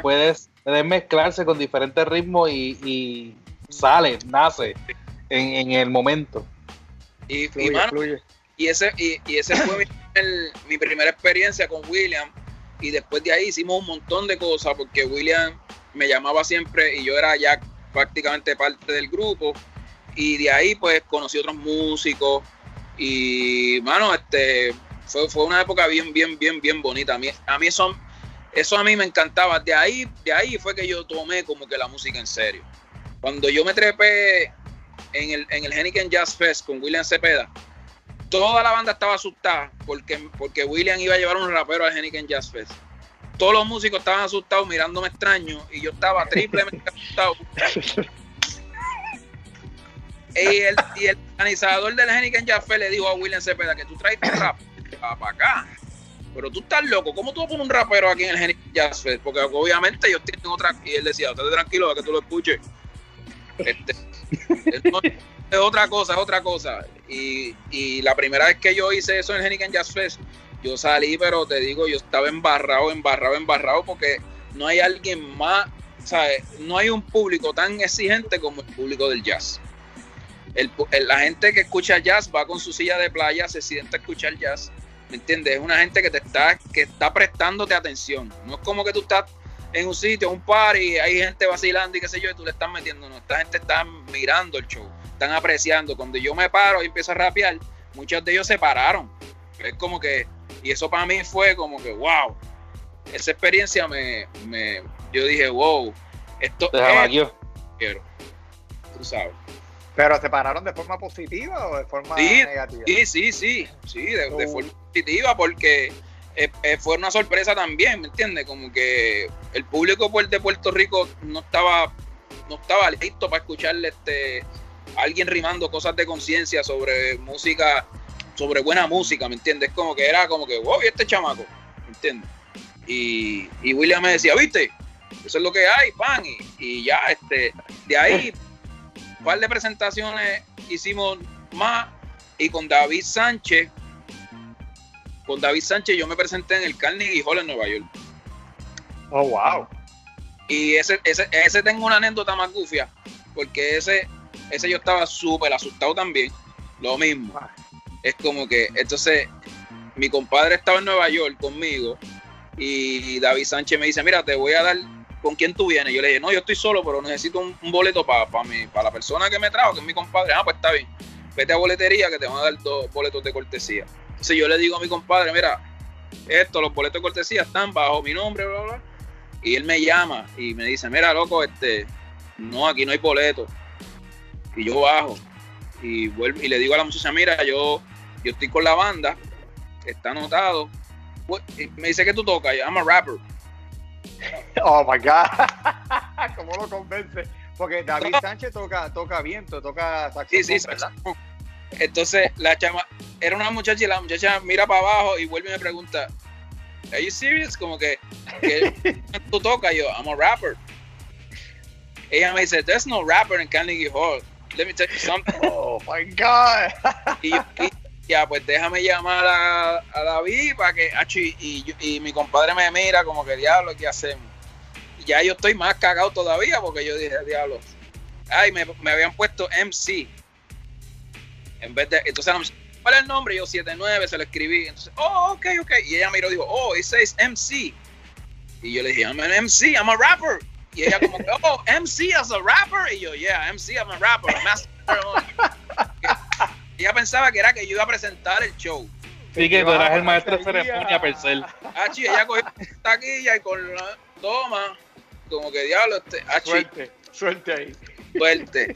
puedes, mezclarse con diferentes ritmos y, sale, nace en, el momento. Y, y, ese, y, ese fue mi primera experiencia con William y después de ahí hicimos un montón de cosas porque William me llamaba siempre y yo era ya prácticamente parte del grupo y de ahí pues conocí otros músicos y mano este fue, fue una época bien bien bien bien bonita a mí a mí eso eso a mí me encantaba de ahí de ahí fue que yo tomé como que la música en serio cuando yo me trepé en el en el Henneken Jazz Fest con William Cepeda toda la banda estaba asustada porque, porque William iba a llevar un rapero al Henneken Jazz Fest. Todos los músicos estaban asustados mirándome extraño y yo estaba triplemente asustado. Y el, y el organizador del Henneken Jazz Fest le dijo a William Cepeda que tú traes tu rap para acá. Pero tú estás loco, ¿cómo tú vas a poner un rapero aquí en el Henneken Jazz Fest? Porque obviamente ellos tienen otra. Y él decía, usted tranquilo, a que tú lo escuches. Este, es otra cosa, es otra cosa. Y, la primera vez que yo hice eso en Henneken Jazz Fest, yo salí, pero te digo, yo estaba embarrado, embarrado, embarrado, porque no hay alguien más, ¿sabes? No hay un público tan exigente como el público del jazz. la gente que escucha jazz va con su silla de playa, se siente a escuchar jazz, ¿me entiendes? Es una gente que te está, que está prestándote atención. No es como que tú estás en un sitio, un party, hay gente vacilando y qué sé yo, y tú le estás metiendo, no, esta gente está mirando el show están apreciando. Cuando yo me paro y empiezo a rapear, muchos de ellos se pararon. Es como que, y eso para mí fue como que, wow, esa experiencia me, me yo dije, wow, esto es yo. quiero, tú sabes. Pero se pararon de forma positiva o de forma negativa? Sí, sí, sí, sí, de, oh. forma porque eh, eh, fue una sorpresa también, ¿me entiendes? Como que el público de Puerto Rico no estaba no estaba listo para escucharle este alguien rimando cosas de conciencia sobre música, sobre buena música, ¿me entiendes? Como que era como que, wow, ¿y este chamaco? ¿Me entiendes? Y, William me decía, ¿viste? Eso es lo que hay, pan. Y, ya, este, de ahí, un par de presentaciones hicimos más. Y con David Sánchez, con David Sánchez yo me presenté en el Carnegie Hall en Nueva York. Oh, wow. Y ese, ese, ese tengo una anécdota más gufia, porque ese ese yo estaba súper asustado también. Lo mismo. Es como que, entonces, mi compadre estaba en Nueva York conmigo y David Sánchez me dice, mira, te voy a dar con quién tú vienes. Yo le dije, no, yo estoy solo, pero necesito un, boleto para para la persona que me trajo, que es mi compadre. Ah, pues está bien. Vete a boletería que te van a dar dos boletos de cortesía. Entonces yo le digo a mi compadre, mira, esto, los boletos de cortesía están bajo mi nombre, bla, bla. Y él me llama y me dice, mira, loco, este, no, aquí no hay boleto y yo bajo y vuelvo y le digo a la muchacha, mira, yo, yo estoy con la banda, está anotado. Pues, me dice que tú tocas, yo, I'm a rapper. Oh my God, ¿cómo lo convence? Porque David Sánchez toca, toca viento, toca saxofón, sí, sí, ¿verdad? Entonces la chama, era una muchacha y la muchacha mira para abajo y vuelve y me pregunta, ¿Are you serious? Como que, que tú tocas, yo, I'm a rapper. Ella me dice, there's no rapper in Carnegie Hall let me tell you something. Oh my God. y, ya, pues déjame llamar a, a David para que, y, y, mi compadre me mira como que diablo, ¿qué hacemos? Y ya yo estoy más cagado todavía porque yo dije, diablo, ay, me, me habían puesto MC. En vez de, entonces, ¿cuál es el nombre? Yo 79, se lo escribí. Entonces, oh, ok, ok. Y ella miró y dijo, oh, it says MC. Y yo le dije, I'm an MC, I'm a rapper. Y ella como, oh, MC as a rapper. Y yo, yeah, MC as a rapper. ella pensaba que era que yo iba a presentar el show. Sí, que tú eras el maestro de ceremonia per se. Ah, ella cogió taquilla y con la toma, como que diablo, este, ah, Suerte, suerte ahí. Suerte.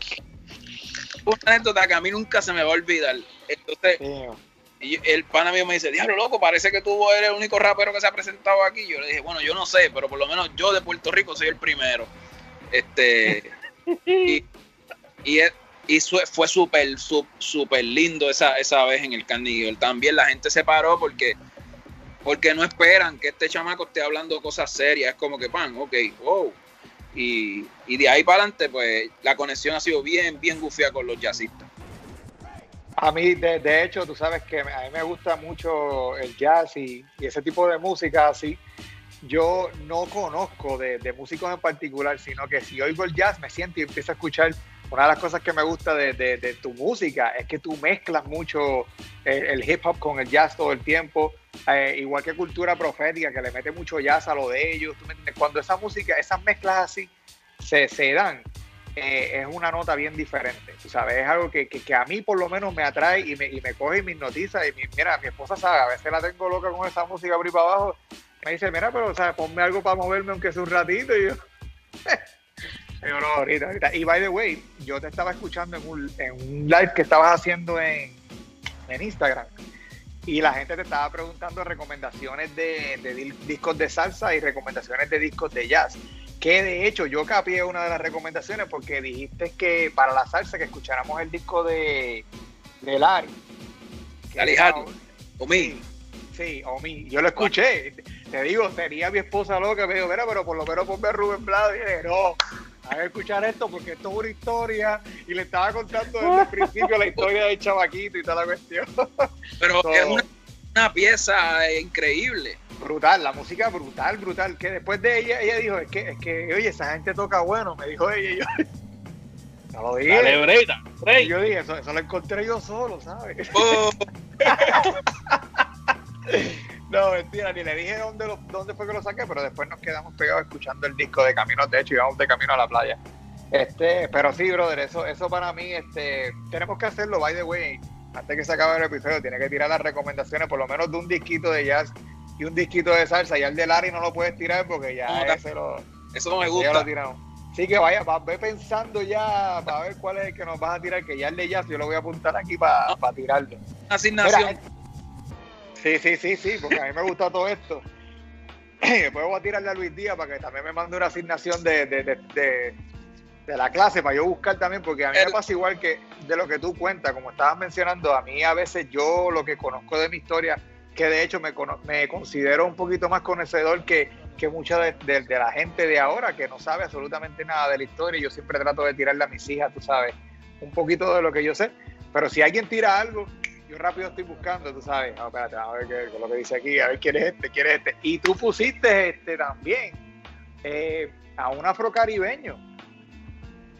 Una anécdota que a mí nunca se me va a olvidar. Entonces, y el pana mío me dice, diablo loco, parece que tú eres el único rapero que se ha presentado aquí. Yo le dije, bueno, yo no sé, pero por lo menos yo de Puerto Rico soy el primero. Este, y, y, fue súper, súper lindo esa, esa vez en el Carnegie. También la gente se paró porque, porque no esperan que este chamaco esté hablando cosas serias. Es como que, pan, ok, wow. Y, de ahí para adelante, pues la conexión ha sido bien, bien gufia con los jazzistas. A mí, de, hecho, tú sabes que a mí me gusta mucho el jazz y, ese tipo de música así. Yo no conozco de, músicos en particular, sino que si oigo el jazz me siento y empiezo a escuchar. Una de las cosas que me gusta de, tu música es que tú mezclas mucho el, hip hop con el jazz todo el tiempo, eh, igual que cultura profética, que le mete mucho jazz a lo de ellos. Cuando esa música, esas mezclas así se, se dan, eh, es una nota bien diferente, sabes, es algo que, que, a mí por lo menos me atrae y me, y me coge mis noticias y mira, mi esposa sabe, a veces la tengo loca con esa música por para abajo, me dice, mira, pero ponme algo para moverme aunque sea un ratito y yo... no, ahorita, ahorita. Y by the way, yo te estaba escuchando en un, en un live que estabas haciendo en, en Instagram y la gente te estaba preguntando recomendaciones de, de, discos de salsa y recomendaciones de discos de jazz. Que de hecho yo capié una de las recomendaciones porque dijiste que para la salsa que escucháramos el disco de, de Lari. Omi. Sí, Omi. Yo lo escuché. Te digo, sería mi esposa loca. Me dijo, mira, pero por lo menos ponme a Rubén Blado. Y dije, no, a escuchar esto porque esto es una historia. Y le estaba contando desde el principio la historia del chavaquito y toda la cuestión. Pero es una, una pieza increíble brutal, la música brutal, brutal. Que después de ella, ella dijo, es que, es que, oye, esa gente toca bueno, me dijo ella. Y yo, no lo dije. Dale, y yo dije, eso, eso, lo encontré yo solo, ¿sabes? Oh. no, mentira, ni le dije dónde, lo, dónde fue que lo saqué, pero después nos quedamos pegados escuchando el disco de Camino, de hecho, íbamos de camino a la playa. Este, pero sí, brother, eso, eso para mí, este, tenemos que hacerlo, by the way, antes que se acabe el episodio, tiene que tirar las recomendaciones, por lo menos de un disquito de jazz y un disquito de salsa. Ya el de Larry no lo puedes tirar porque ya ese lo. Eso no me gusta. Así que vaya, ve pensando ya para ver cuál es el que nos vas a tirar, que ya el de jazz yo lo voy a apuntar aquí para tirarlo. Asignación. Sí, sí, sí, sí, porque a mí me gusta todo esto. Después voy a tirarle a Luis Díaz para que también me mande una asignación de, de, de, de, la clase para yo buscar también, porque a mí me pasa igual que de lo que tú cuentas, como estabas mencionando, a mí a veces yo lo que conozco de mi historia que de hecho me, me considero un poquito más conocedor que, que mucha de, la gente de ahora que no sabe absolutamente nada de la historia. Yo siempre trato de tirarle a mis hijas, tú sabes, un poquito de lo que yo sé. Pero si alguien tira algo, yo rápido estoy buscando, tú sabes, no, espérate, a ver qué, lo que dice aquí, a ver quién es este, quién es este. Y tú pusiste este también eh, a un afrocaribeño,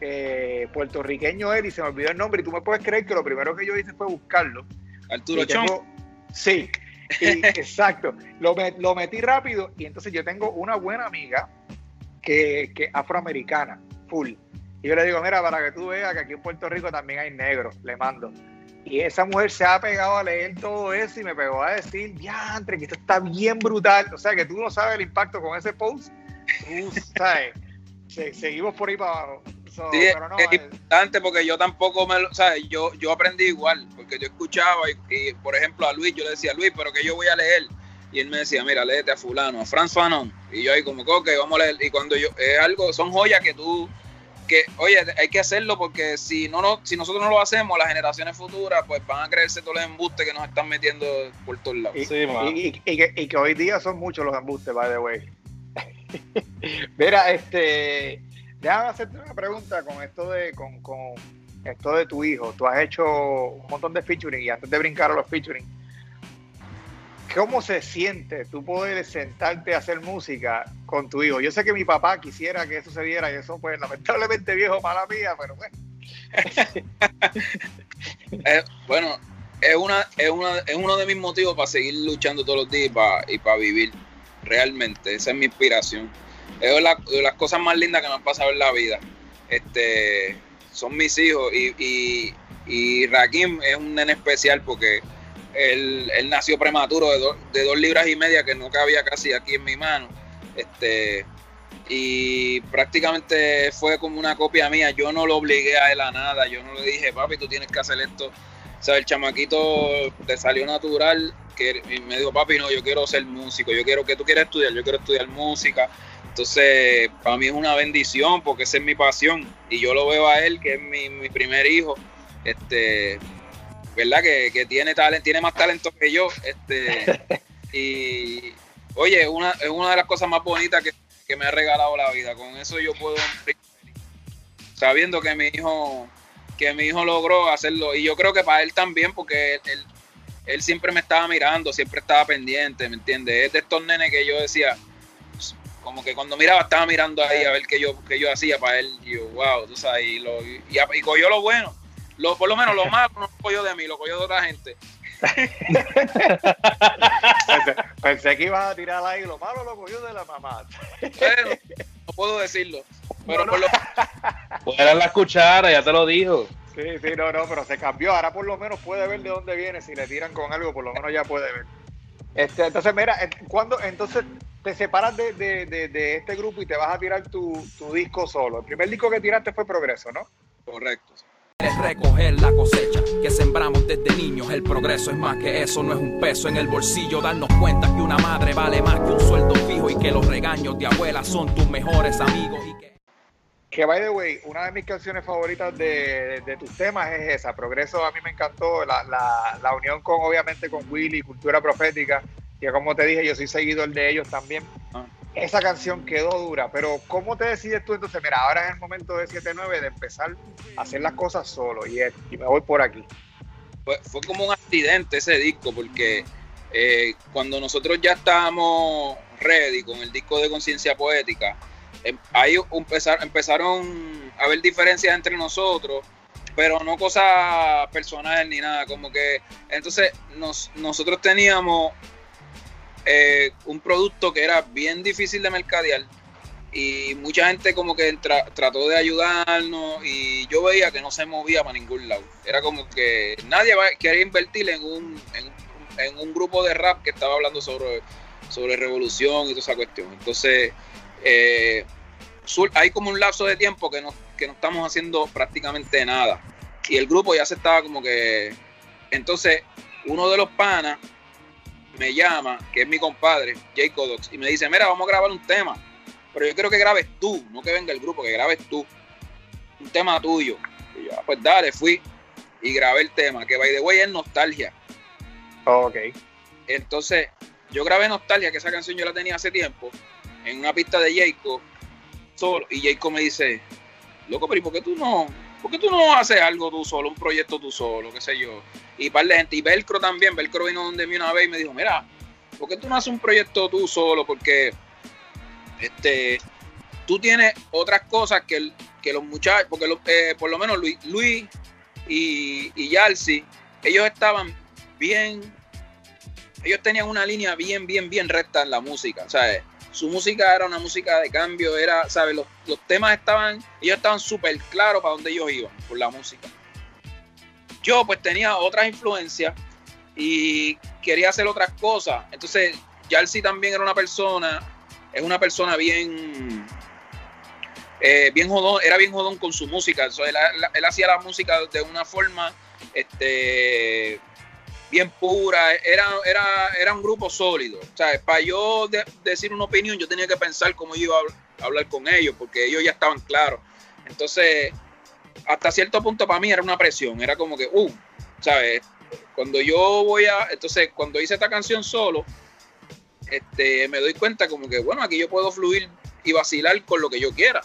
eh, puertorriqueño él, y se me olvidó el nombre, y tú me puedes creer que lo primero que yo hice fue buscarlo. Arturo Chong. Sí, exacto. Lo, lo, metí rápido y entonces yo tengo una buena amiga que, que afroamericana, full. Y yo le digo, mira, para que tú veas que aquí en Puerto Rico también hay negros, le mando. Y esa mujer se ha pegado a leer todo eso y me pegó a decir, diantre, que esto está bien brutal. O sea, que tú no sabes el impacto con ese post. Tú sabes, seguimos por ahí para abajo sí, es, eh. importante porque yo tampoco me lo, ¿sabes? Yo, yo aprendí igual, porque yo escuchaba y, por ejemplo a Luis, yo le decía, Luis, pero que yo voy a leer. Y él me decía, mira, léete a fulano, a Franz Fanon. Y yo ahí como, ok, vamos a leer. Y cuando yo, es algo, son joyas que tú, que, oye, hay que hacerlo porque si no, no si nosotros no lo hacemos, las generaciones futuras pues van a creerse todos los embustes que nos están metiendo por todos lados. Y, que, y que hoy día son muchos los embustes, by the way. Mira, este, Déjame hacerte una pregunta con esto de con, con, esto de tu hijo. Tú has hecho un montón de featuring y antes de brincar a los featuring, ¿Cómo se siente tú poder sentarte a hacer música con tu hijo? Yo sé que mi papá quisiera que eso se diera y eso pues lamentablemente viejo mala mía, pero bueno. Eh, bueno, es, una, es, una, es uno de mis motivos para seguir luchando todos los días y para, vivir realmente. Esa es mi inspiración. Es de, las cosas más lindas que me han pasado en la vida. Este, son mis hijos y, y, y es un nene especial porque él, nació prematuro de, dos libras y media que no cabía casi aquí en mi mano. Este, y prácticamente fue como una copia mía. Yo no lo obligué a él a nada. Yo no le dije, papi, tú tienes que hacer esto. O sea, el chamaquito le salió natural que me dijo, papi, no, yo quiero ser músico. Yo quiero que tú quieras estudiar. Yo quiero estudiar música. Entonces, para mí es una bendición porque esa es mi pasión. Y yo lo veo a él, que es mi, mi primer hijo. Este, ¿verdad? Que, tiene talento, tiene más talento que yo. Este, y oye, una, es una de las cosas más bonitas que, me ha regalado la vida. Con eso yo puedo sabiendo que mi hijo, que mi hijo logró hacerlo. Y yo creo que para él también, porque él, él, siempre me estaba mirando, siempre estaba pendiente, ¿me entiendes? Es de estos nenes que yo decía, como que cuando miraba estaba mirando ahí a ver qué yo, qué yo hacía para él. Y yo, wow, tú sabes, y, lo, y, y cogió lo bueno lo, por lo menos lo malo no lo cogió de mí, lo cogió de otra gente. pensé, que ibas a tirar ahí, lo malo lo cogió de la mamá. Bueno, no puedo decirlo. Pero por lo Fuera la cuchara, ya te lo dijo. Sí, sí, no, no, pero se cambió. Ahora por lo menos puede ver de dónde viene. Si le tiran con algo, por lo menos ya puede ver. Este, entonces, mira, cuando entonces te separas de, de, de, este grupo y te vas a tirar tu, tu disco solo. El primer disco que tiraste fue Progreso, ¿no? Correcto. Es recoger la cosecha que sembramos desde niños. El progreso es más que eso, no es un peso en el bolsillo. Darnos cuenta que una madre vale más que un sueldo fijo y que los regaños de abuela son tus mejores amigos. Y que... que, by the way, una de mis canciones favoritas de, de, tus temas es esa. Progreso a mí me encantó. La, la, la unión con, obviamente, con Willy, Cultura Profética. Que como te dije, yo soy seguidor de ellos también. Ah esa canción quedó dura, pero ¿cómo te decides tú entonces? Mira, ahora es el momento de 7-9 de empezar a hacer las cosas solo y, me voy por aquí. Fue, fue como un accidente ese disco, porque eh, cuando nosotros ya estábamos ready con el disco de conciencia poética, em, ahí empezar, empezaron a haber diferencias entre nosotros, pero no cosas personales ni nada, como que entonces nos, nosotros teníamos eh, un producto que era bien difícil de mercadear y mucha gente como que trató de ayudarnos y yo veía que no se movía para ningún lado. Era como que nadie quería invertir en un, en, un grupo de rap que estaba hablando sobre, sobre revolución y toda esa cuestión. Entonces, eh, hay como un lapso de tiempo que no, que no estamos haciendo prácticamente nada. Y el grupo ya se estaba como que... Entonces, uno de los panas me llama, que es mi compadre, Jay Codox, y me dice, mira, vamos a grabar un tema, pero yo quiero que grabes tú, no que venga el grupo, que grabes tú, un tema tuyo. Y yo, ah, pues dale, fui y grabé el tema, que by the way es Nostalgia. ok. Entonces, yo grabé Nostalgia, que esa canción yo la tenía hace tiempo, en una pista de Jayco, solo, y Jayco me dice, loco, pero ¿y por qué tú no, por qué tú no haces algo tú solo, un proyecto tú solo, qué sé yo? y par de gente. Y Velcro también, Velcro vino donde mí una vez y me dijo, mira, ¿por qué tú no haces un proyecto tú solo? Porque este, tú tienes otras cosas que, que los muchachos, porque eh, por lo menos Luis, y, y ellos estaban bien, ellos tenían una línea bien, bien, bien recta en la música, ¿sabes? Su música era una música de cambio, era, ¿sabes? Los, los temas estaban, ellos estaban súper claros para dónde ellos iban por la música. Yo pues tenía otras influencias y quería hacer otras cosas. Entonces, Yalsi también era una persona, es una persona bien, eh, bien jodón, era bien jodón con su música. él, hacía la música de una forma este, bien pura, era, era, era un grupo sólido. O sea, para yo decir una opinión, yo tenía que pensar cómo yo iba a hablar con ellos, porque ellos ya estaban claros. Entonces, hasta cierto punto para mí era una presión, era como que, uh, ¿sabes? Cuando yo voy a, entonces cuando hice esta canción solo, este, me doy cuenta como que, bueno, aquí yo puedo fluir y vacilar con lo que yo quiera.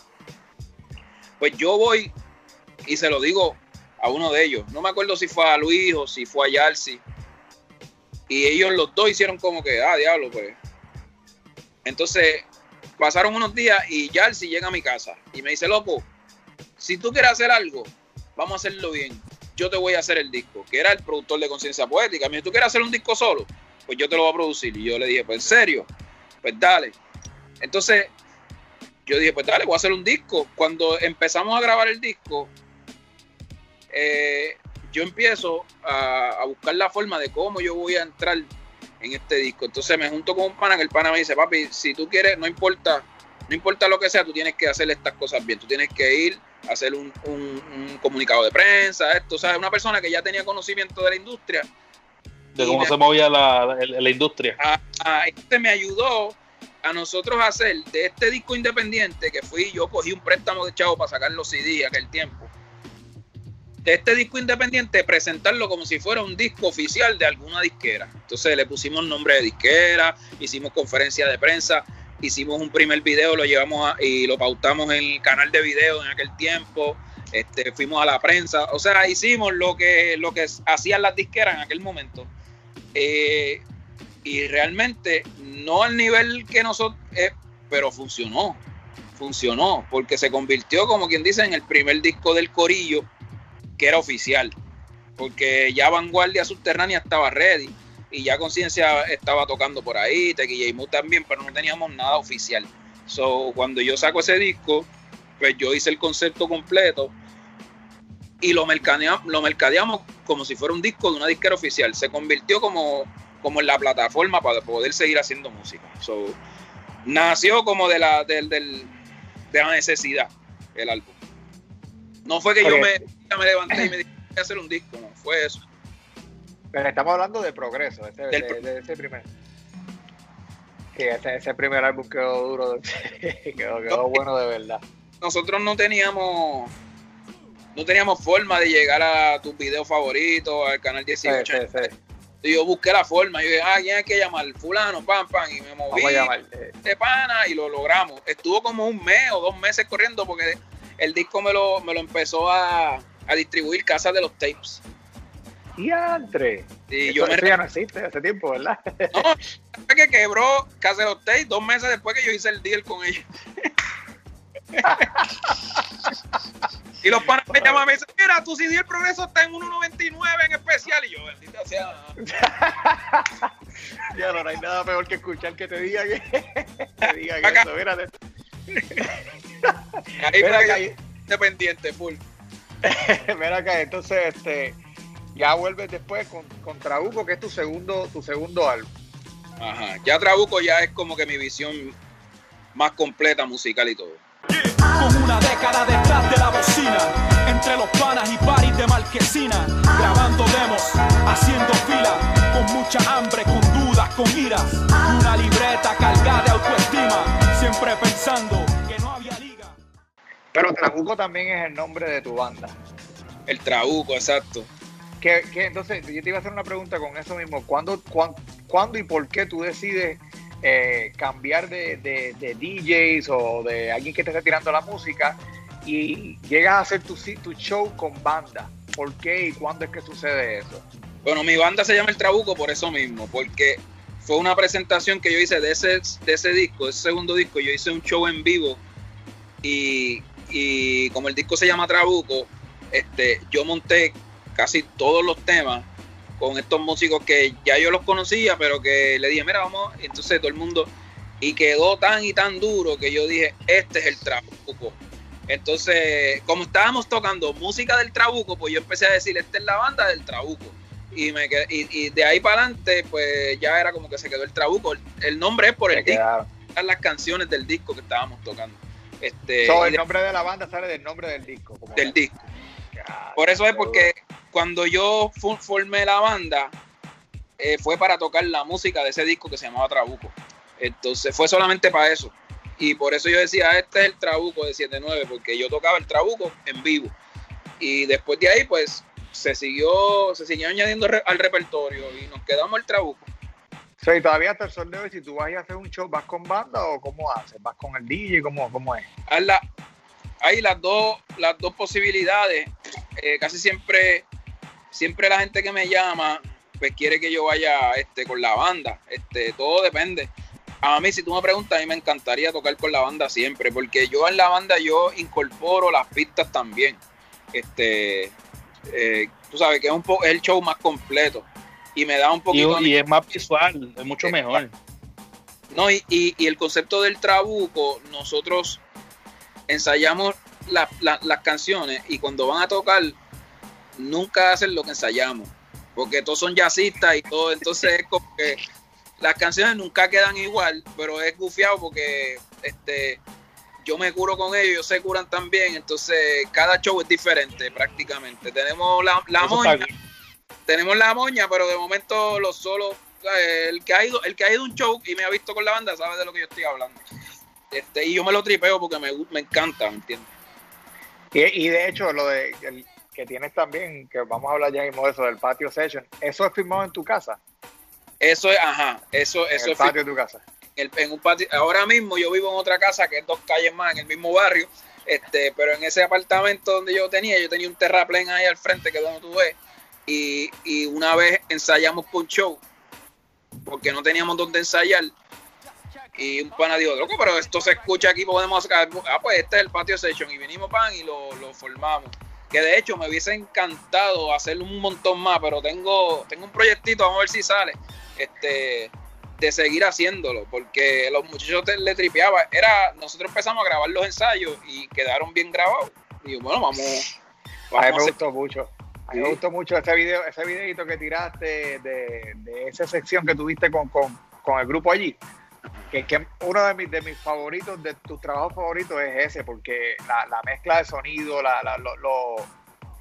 Pues yo voy y se lo digo a uno de ellos. No me acuerdo si fue a Luis o si fue a Yalsi. Y ellos los dos hicieron como que, ah, diablo, pues. Entonces, pasaron unos días y Yalsi llega a mi casa y me dice, loco, si tú quieres hacer algo, vamos a hacerlo bien. Yo te voy a hacer el disco, que era el productor de Conciencia Poética. Me dice, ¿tú quieres hacer un disco solo? Pues yo te lo voy a producir. Y yo le dije, pues en serio, pues dale. Entonces, yo dije, pues dale, voy a hacer un disco. Cuando empezamos a grabar el disco, eh, yo empiezo a, buscar la forma de cómo yo voy a entrar en este disco. Entonces me junto con un pana que el pana me dice, papi, si tú quieres, no importa, no importa lo que sea, tú tienes que hacer estas cosas bien. Tú tienes que ir a hacer un, comunicado de prensa, esto, ¿sabes? Una persona que ya tenía conocimiento de la industria. De cómo se movía la, industria. A, este me ayudó a nosotros hacer de este disco independiente que fui, yo cogí un préstamo de chavo para sacar los CD aquel tiempo de este disco independiente presentarlo como si fuera un disco oficial de alguna disquera. Entonces le pusimos nombre de disquera, hicimos conferencia de prensa, hicimos un primer video, lo llevamos y lo pautamos en el canal de video en aquel tiempo. Este, fuimos a la prensa, o sea, hicimos lo que, lo que hacían las disqueras en aquel momento. Eh, y realmente no al nivel que nosotros, eh, pero funcionó, funcionó, porque se convirtió, como quien dice, en el primer disco del Corillo que era oficial, porque ya Vanguardia Subterránea estaba ready y ya Conciencia estaba tocando por ahí, Tequilla también, pero no teníamos nada oficial. So, cuando yo saco ese disco, pues yo hice el concepto completo y lo mercadeamos, lo mercadeamos como si fuera un disco de una disquera oficial. Se convirtió como, como en la plataforma para poder seguir haciendo música. So, nació como de la, del, del, de la necesidad el álbum. No fue que yo me, me levanté y me dije que hacer un disco, no, fue eso. Pero estamos hablando de progreso, ese, de, ese primer. Que ese, primer álbum quedó duro, quedó, bueno de verdad. Nosotros no teníamos no teníamos forma de llegar a tus videos favoritos, al canal 18. Y yo busqué la forma, yo dije, ah, ¿quién hay que llamar? Fulano, pam, pam, y me moví eh. de pana y lo logramos. Estuvo como un mes o dos meses corriendo porque el disco me lo, me lo empezó a, a distribuir casas de los tapes. Y entre. Y yo me ya no existe hace tiempo, ¿verdad? No, que quebró Casa de los Tapes dos meses después que yo hice el deal con ellos. y los panas me llaman y me dicen, mira, tu CD El Progreso está en 1.99 en especial. Y yo, bendita sea. ya no, hay nada peor que escuchar que te diga que te diga que eso, mírate. ahí fue independiente, full. Mira acá, entonces este, ya vuelves después con, con, Trabuco, que es tu segundo, tu segundo álbum. Ajá, ya Trabuco ya es como que mi visión más completa musical y todo. Con una década detrás de la bocina, entre los panas y paris de marquesina, grabando demos, haciendo fila, con mucha hambre, con dudas, con iras, una libreta cargada de autoestima, siempre pensando pero Trabuco también es el nombre de tu banda. El Trabuco, exacto. Que, entonces, yo te iba a hacer una pregunta con eso mismo. ¿Cuándo, cuándo, y por qué tú decides eh, cambiar de, de, DJs o de alguien que te esté tirando la música y llegas a hacer tu, tu show con banda? ¿Por qué y cuándo es que sucede eso? Bueno, mi banda se llama El Trabuco por eso mismo, porque fue una presentación que yo hice de ese, de ese disco, ese segundo disco. Yo hice un show en vivo y y como el disco se llama Trabuco, este, yo monté casi todos los temas con estos músicos que ya yo los conocía, pero que le dije, mira, vamos, entonces todo el mundo, y quedó tan y tan duro que yo dije, este es el Trabuco. Entonces, como estábamos tocando música del Trabuco, pues yo empecé a decir, esta es la banda del Trabuco. Y, me y, de ahí para adelante, pues ya era como que se quedó el Trabuco. El nombre es por el disco, las canciones del disco que estábamos tocando. Este, el nombre de la banda sale del nombre del disco. del disco. Por eso es porque cuando yo formé la banda, eh, fue para tocar la música de ese disco que se llamaba Trabuco. Entonces fue solamente para eso. Y por eso yo decía, este es el Trabuco de 7-9, porque yo tocaba el Trabuco en vivo. Y después de ahí, pues se siguió, se siguió añadiendo al repertorio y nos quedamos el Trabuco. Sí, todavía hasta el sol de hoy, si tú vas a hacer un show, ¿vas con banda o cómo haces? ¿Vas con el DJ? ¿Cómo, cómo es? hay las dos, las dos posibilidades. Eh, casi siempre, siempre la gente que me llama pues quiere que yo vaya este, con la banda. Este, todo depende. A mí, si tú me preguntas, a mí me encantaría tocar con la banda siempre, porque yo en la banda yo incorporo las pistas también. Este, eh, tú sabes que es un poco el show más completo y me da un poquito. Y, y es más visual, es mucho mejor. No, y, y, el concepto del trabuco, nosotros ensayamos las canciones y cuando van a tocar, nunca hacen lo que ensayamos, porque todos son jazzistas y todo, entonces es como que las canciones nunca quedan igual, pero es gufiado porque este yo me curo con ellos, ellos se curan también, entonces cada show es diferente prácticamente. Tenemos la, la moña, tenemos la moña, pero de momento los solos, el que ha ido, el que ha ido un show y me ha visto con la banda sabe de lo que yo estoy hablando. Este, y yo me lo tripeo porque me, me encanta, ¿me entiendes? Y, y, de hecho, lo de el, que tienes también, que vamos a hablar ya mismo de eso, del patio session, ¿eso es firmado en tu casa? Eso es, ajá, eso, en eso el es patio de tu casa. En, en, un patio, ahora mismo yo vivo en otra casa que es dos calles más en el mismo barrio, este, pero en ese apartamento donde yo tenía, yo tenía un terraplén ahí al frente que es donde tú ves, y, y una vez ensayamos un show, porque no teníamos donde ensayar, y un pana dijo, loco, pero esto se escucha aquí, podemos sacar, ah, pues este es el patio session, y vinimos pan y lo, lo formamos. Que de hecho me hubiese encantado hacer un montón más, pero tengo, tengo un proyectito, vamos a ver si sale, este, de seguir haciéndolo, porque los muchachos te, le tripeaba. Era, nosotros empezamos a grabar los ensayos y quedaron bien grabados. Y bueno, vamos. vamos a mí me gustó mucho. A mí me gustó mucho ese video, ese videito que tiraste de, de esa sección que tuviste con, con, con el grupo allí que, que, uno de mis, de mis favoritos, de tus trabajos favoritos es ese, porque la, la mezcla de sonido, la, la, lo, lo,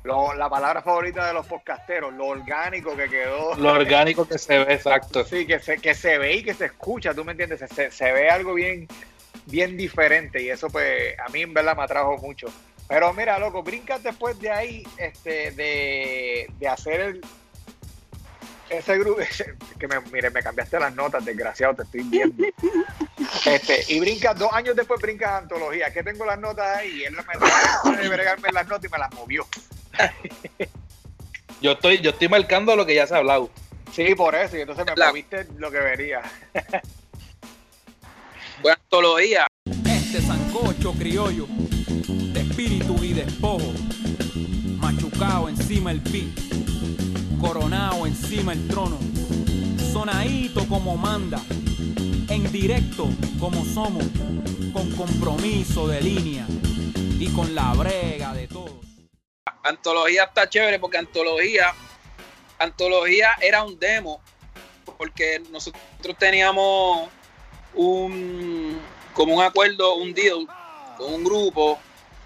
lo, la palabra favorita de los podcasteros, lo orgánico que quedó. Lo orgánico que se ve, exacto. Sí, que se, que se ve y que se escucha, tú me entiendes, se, se ve algo bien, bien diferente y eso pues a mí en verdad me atrajo mucho. Pero mira, loco, brincas después de ahí, este, de, de hacer el, ese grupo, que me, mire, me cambiaste las notas, desgraciado, te estoy viendo. Este, y brincas, dos años después brincas antología, que tengo las notas ahí, y él me de bregarme las notas y me las movió. Yo estoy, yo estoy marcando lo que ya se ha hablado. Sí, por eso, y entonces me la... moviste lo que vería. Buena antología. Este sancocho criollo, de espíritu y despojo, machucado encima el pi coronado encima el trono, sonadito como manda, en directo como somos, con compromiso de línea y con la brega de todos. Antología está chévere porque antología, antología era un demo, porque nosotros teníamos un como un acuerdo, un deal con un grupo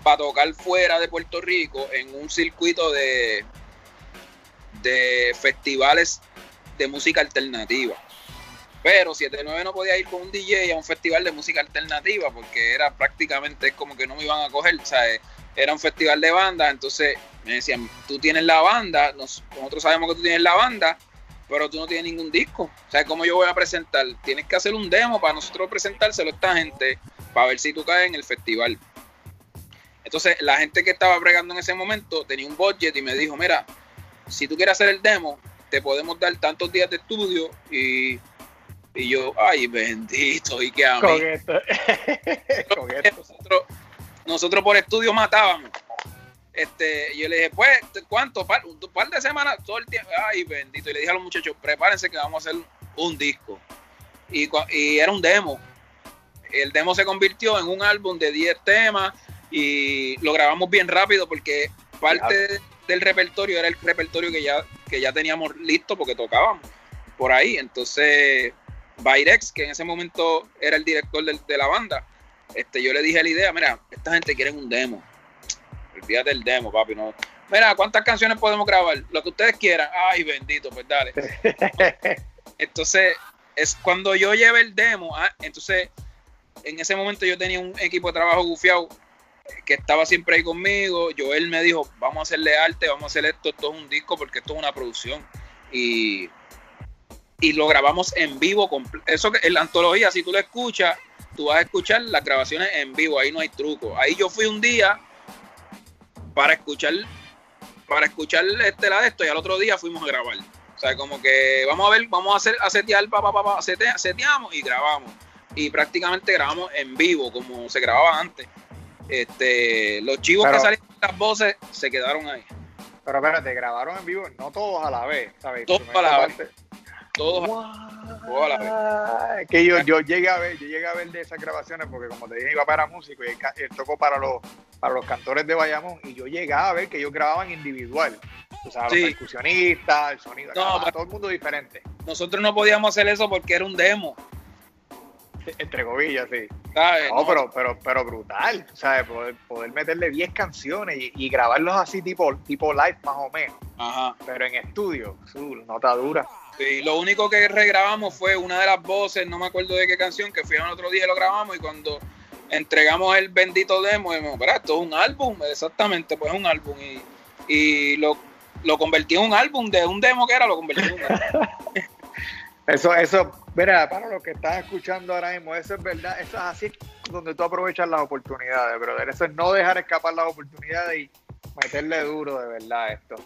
para tocar fuera de Puerto Rico en un circuito de de festivales de música alternativa. Pero 79 no podía ir con un DJ a un festival de música alternativa porque era prácticamente como que no me iban a coger. Sea, era un festival de banda, entonces me decían, tú tienes la banda, nosotros sabemos que tú tienes la banda, pero tú no tienes ningún disco. O sea, ¿cómo yo voy a presentar? Tienes que hacer un demo para nosotros presentárselo a esta gente para ver si tú caes en el festival. Entonces, la gente que estaba bregando en ese momento tenía un budget y me dijo, mira, si tú quieres hacer el demo, te podemos dar tantos días de estudio y, y yo, ay, bendito, y que a mí. Nosotros, nosotros por estudio matábamos. Este, yo le dije, pues, ¿cuánto? Par, un par de semanas, todo el tiempo. Ay, bendito. Y le dije a los muchachos, prepárense que vamos a hacer un disco. Y, y era un demo. El demo se convirtió en un álbum de 10 temas y lo grabamos bien rápido porque parte del repertorio era el repertorio que ya, que ya teníamos listo porque tocábamos por ahí. Entonces, Byrex, que en ese momento era el director de, de, la banda, este, yo le dije la idea, mira, esta gente quiere un demo. Olvídate del demo, papi. No. Mira, ¿cuántas canciones podemos grabar? Lo que ustedes quieran. Ay, bendito, pues dale. Entonces, es cuando yo llevé el demo, ah, entonces, en ese momento yo tenía un equipo de trabajo gufiado que estaba siempre ahí conmigo. Joel me dijo, vamos a hacerle arte, vamos a hacer esto, esto es un disco porque esto es una producción. Y, y lo grabamos en vivo. Eso que en la antología, si tú lo escuchas, tú vas a escuchar las grabaciones en vivo, ahí no hay truco. Ahí yo fui un día para escuchar, para escuchar este la de esto y al otro día fuimos a grabar. O sea, como que vamos a ver, vamos a hacer, a setear, pa, pa, pa, pa, sete- seteamos y grabamos. Y prácticamente grabamos en vivo, como se grababa antes. Este, los chivos Pero- que salían de las voces se quedaron ahí. Pero espérate, grabaron en vivo, no todos a la vez, ¿sabes? Todos a la vez. Todos todos a la vez. que yo, yo llegué a ver, yo llegué a ver de esas grabaciones porque como te dije iba para músico y él, tocó para los para los cantores de Bayamón y yo llegaba a ver que ellos grababan individual. O sea, Sí. los percusionistas, el sonido, No, todo el mundo diferente. Nosotros no podíamos hacer eso porque era un demo. Entre comillas, sí. ¿sabes? No, pero, pero, pero brutal, ¿sabes? Poder, poder meterle 10 canciones y, y grabarlos así tipo, tipo live más o menos, Ajá. pero en estudio, su nota dura. Sí, lo único que regrabamos fue una de las voces, no me acuerdo de qué canción, que fui al otro día y lo grabamos y cuando entregamos el bendito demo, dijimos, "Espera, esto es un álbum, exactamente, pues es un álbum y, y lo, lo convertí en un álbum, de un demo que era, lo convertí en un álbum. Eso, eso, verá, para los que estás escuchando ahora mismo, eso es verdad, eso es así donde tú aprovechas las oportunidades, brother. Eso es no dejar escapar las oportunidades y meterle duro de verdad esto.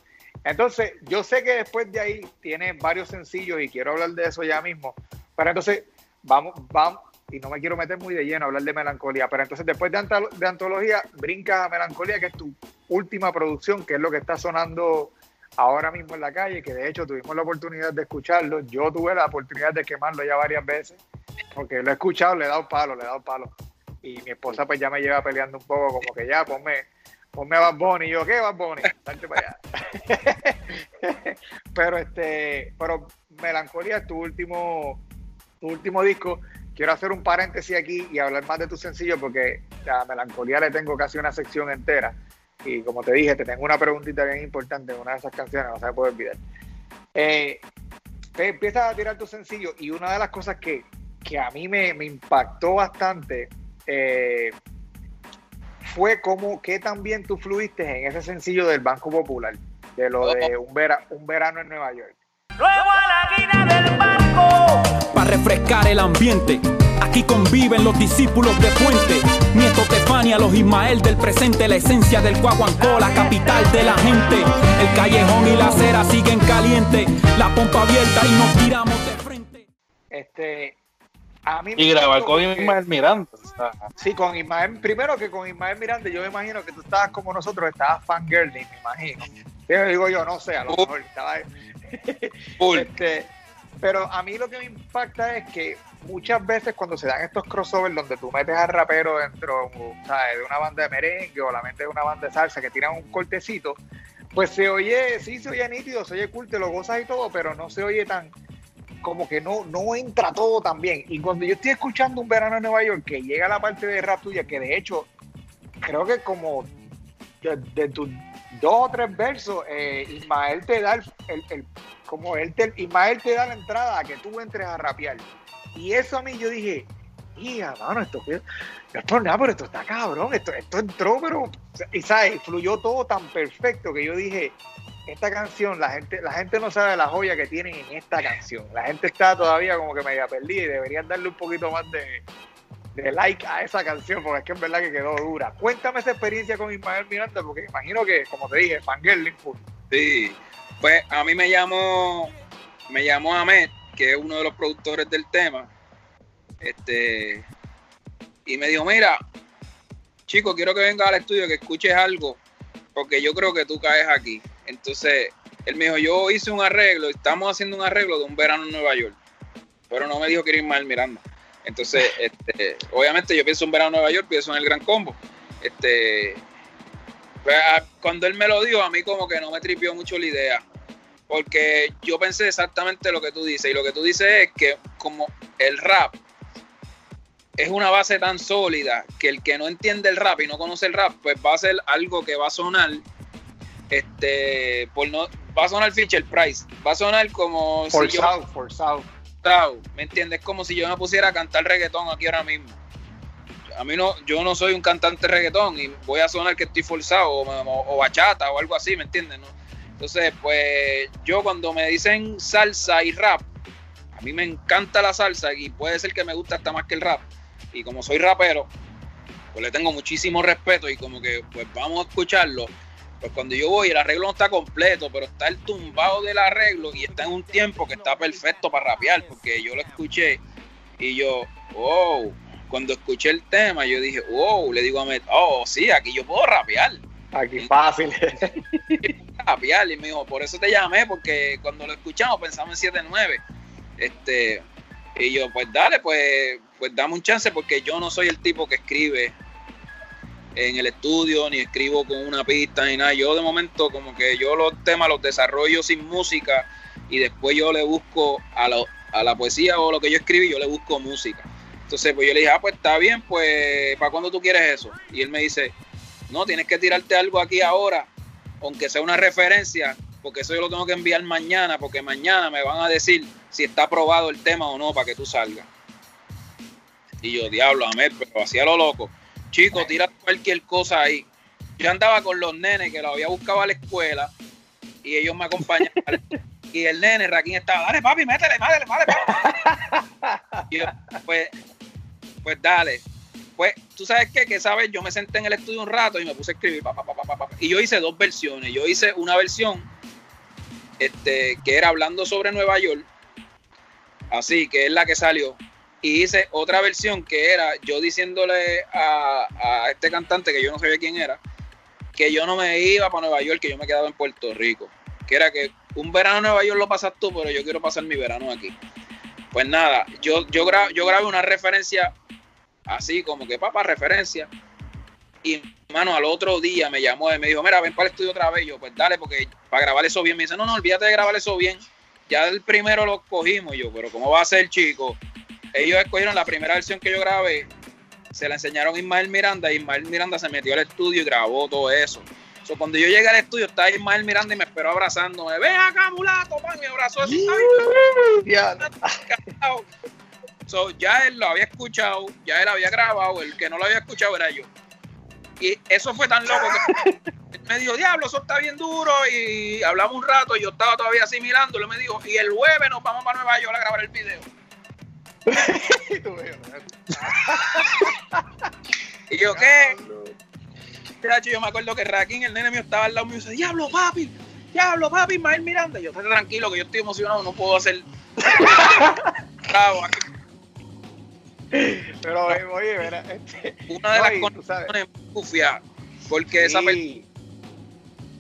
Entonces, yo sé que después de ahí tiene varios sencillos y quiero hablar de eso ya mismo. Pero entonces, vamos, vamos, y no me quiero meter muy de lleno a hablar de melancolía, pero entonces después de, antología, brincas a melancolía, que es tu última producción, que es lo que está sonando ahora mismo en la calle, que de hecho tuvimos la oportunidad de escucharlo. Yo tuve la oportunidad de quemarlo ya varias veces, porque lo he escuchado, le he dado palo, le he dado palo. Y mi esposa pues ya me lleva peleando un poco, como que ya, ponme, ponme a Bad Bunny. Y yo, ¿qué Bad Bunny? Salte para allá. pero este, pero Melancolía tu último, tu último disco. Quiero hacer un paréntesis aquí y hablar más de tu sencillo porque a Melancolía le tengo casi una sección entera. Y como te dije, te tengo una preguntita bien importante en una de esas canciones, no se me puede olvidar. Eh, te empiezas a tirar tu sencillo y una de las cosas que, que a mí me, me impactó bastante eh, fue como que también tú fluiste en ese sencillo del Banco Popular, de lo de un, vera- un verano en Nueva York. para refrescar el ambiente. Aquí conviven los discípulos de Fuente, Nieto Tefania, los Ismael del presente, la esencia del Guaguancó, la capital de la gente. El callejón y la acera siguen caliente, la pompa abierta y nos tiramos de frente. Este, a mí Y grabar con porque- Ismael Miranda. o sea, Sí, con Ismael, primero que con Ismael Miranda, yo me imagino que tú estabas como nosotros, estabas fangirling, me imagino. Yo digo yo, no sé, a lo mejor estaba. Este, pero a mí lo que me impacta es que muchas veces cuando se dan estos crossovers donde tú metes al rapero dentro de una banda de merengue o la mente de una banda de salsa que tiran un cortecito, pues se oye, sí se oye nítido, se oye cool, te lo gozas y todo, pero no se oye tan, como que no, no entra todo tan bien. Y cuando yo estoy escuchando un verano en Nueva York, que llega la parte de rap tuya, que de hecho, creo que como de, tus dos o tres versos, eh, Ismael te da el- el- como él te, Ismael te da la entrada a que tú entres a rapear. Y eso a mí yo dije, hija, mano, esto no es por nada, pero esto está cabrón, esto, esto entró, pero, y sabes, fluyó todo tan perfecto que yo dije, esta canción, la gente, la gente no sabe la joya que tienen en esta canción. La gente está todavía como que media perdida y deberían darle un poquito más de, de like a esa canción, porque es que en verdad que quedó dura. Cuéntame esa experiencia con Ismael Miranda, porque imagino que, como te dije, fangirling full. Sí, pues a mí me llamó, me llamó Ahmed, que es uno de los productores del tema, este, y me dijo, mira, chico, quiero que vengas al estudio, que escuches algo, porque yo creo que tú caes aquí. Entonces, él me dijo, yo hice un arreglo, estamos haciendo un arreglo de un verano en Nueva York, pero no me dijo que era Ismael Miranda. Entonces, este, obviamente yo pienso en verano en Nueva York, pienso en el Gran Combo. Este, pues, cuando él me lo dijo, a mí como que no me tripió mucho la idea. Porque yo pensé exactamente lo que tú dices. Y lo que tú dices es que como el rap es una base tan sólida que el que no entiende el rap y no conoce el rap, pues va a ser algo que va a sonar, este, por no, va a sonar Fisher Price. Va a sonar como si yo Forzado, forzado. forzado, ¿me entiendes? Es como si yo me pusiera a cantar reggaetón aquí ahora mismo. A mí no, yo no soy un cantante reggaetón y voy a sonar que estoy forzado o, o- o bachata o algo así, ¿me entiendes? no? Entonces, pues yo cuando me dicen salsa y rap, a mí me encanta la salsa y puede ser que me gusta hasta más que el rap. Y como soy rapero, pues le tengo muchísimo respeto y como que pues vamos a escucharlo. Pues cuando yo voy, el arreglo no está completo, pero está el tumbado del arreglo y está en un tiempo que está perfecto para rapear, porque yo lo escuché y yo, wow, cuando escuché el tema, yo dije, wow, le digo a Met, oh, sí, aquí yo puedo rapear. Aquí fácil. rapear, y me dijo, por eso te llamé, porque cuando lo escuchamos pensamos en 7-9. Este, y yo, pues dale, pues, pues dame un chance, porque yo no soy el tipo que escribe en el estudio, ni escribo con una pista, ni nada. Yo de momento como que yo los temas los desarrollo sin música y después yo le busco a, a la poesía o lo que yo escribí, yo le busco música. Entonces, pues yo le dije, ah, pues está bien, pues, ¿para cuándo tú quieres eso? Y él me dice, no, tienes que tirarte algo aquí ahora, aunque sea una referencia, porque eso yo lo tengo que enviar mañana, porque mañana me van a decir si está aprobado el tema o no para que tú salgas. Y yo, diablo, amé, pero hacía lo loco. Chico, tira cualquier cosa ahí. Yo andaba con los nenes que lo había buscado a la escuela y ellos me acompañaban. y el nene, Raquín, estaba, dale papi, métele, métele, métele. y yo, pues, pues dale. Pues, tú sabes qué, que sabes, yo me senté en el estudio un rato y me puse a escribir, pa, pa, pa, y yo hice dos versiones. Yo hice una versión este, que era hablando sobre Nueva York, así que es la que salió. Y hice otra versión que era yo diciéndole a, a este cantante que yo no sabía quién era, que yo no me iba para Nueva York, que yo me quedaba en Puerto Rico. Que era que un verano en Nueva York lo pasas tú, pero yo quiero pasar mi verano aquí. Pues nada, yo, yo, yo grabé una referencia así como que papá, referencia. Y mano, al otro día me llamó y me dijo, mira, ven para el estudio otra vez. Yo, pues dale, porque para grabar eso bien. Me dice, no, no, olvídate de grabar eso bien. Ya el primero lo cogimos. yo, pero ¿cómo va a ser, chico? Ellos escogieron la primera versión que yo grabé. Se la enseñaron a Ismael Miranda. Y Ismael Miranda se metió al estudio y grabó todo eso. So, cuando yo llegué al estudio, estaba Ismael Miranda y me esperó abrazándome. Ven acá, mulato, pan, me abrazó así. So, ya él lo había escuchado, ya él había grabado, el que no lo había escuchado era yo. Y eso fue tan loco que él me dijo, diablo, eso está bien duro. Y hablamos un rato y yo estaba todavía así mirando. Y me dijo, y el jueves nos vamos para Nueva York a grabar el video. y yo, ¿qué? Yo me acuerdo que Raquín, el nene mío, estaba al lado mío y dice, diablo, papi, diablo, papi, Ismael Miranda. Y yo, estoy tranquilo, que yo estoy emocionado, no puedo hacer. Bravo, aquí pero oye, este, una de las condiciones condiciones porque esa persona,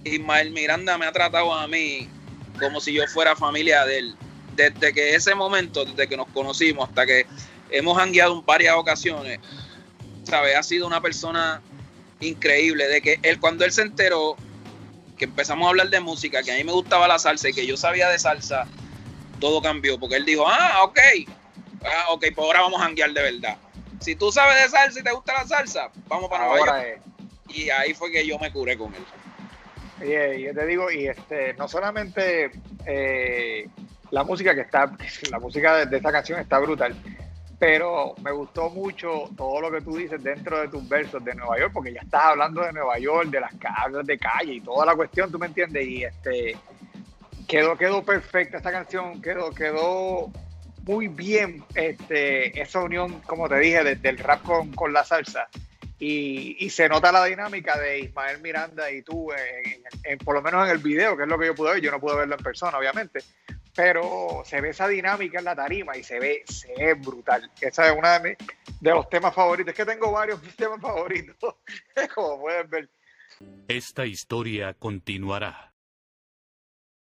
Ismael Miranda me ha tratado a mí como si yo fuera familia de él. Desde que ese momento, desde que nos conocimos hasta que hemos hangueado en varias ocasiones, ¿sabes? Ha sido una persona increíble. De que él, cuando él se enteró que empezamos a hablar de música, que a mí me gustaba la salsa y que yo sabía de salsa, todo cambió. Porque él dijo, ah, ok, Ah, ok, pues ahora vamos a janguear de verdad. Si tú sabes de salsa y te gusta la salsa, vamos para Nueva York. Y ahí fue que yo me curé con él. Y yo te digo, y este, no solamente eh, la música que está, la música de, esta canción está brutal, pero me gustó mucho todo lo que tú dices dentro de tus versos de Nueva York, porque ya estás hablando de Nueva York, de las calles de calle y toda la cuestión, tú me entiendes, y este quedó, quedó perfecta esta canción, quedó, quedó muy bien este, esa unión, como te dije, del rap con, con la salsa. Y, y, se nota la dinámica de Ismael Miranda y tú, en, por lo menos en el video, que es lo que yo pude ver. Yo no pude verlo en persona, obviamente. Pero se ve esa dinámica en la tarima y se ve, se ve brutal. Esa es una de, de los temas favoritos. Es que tengo varios temas favoritos, como pueden ver. Esta historia continuará.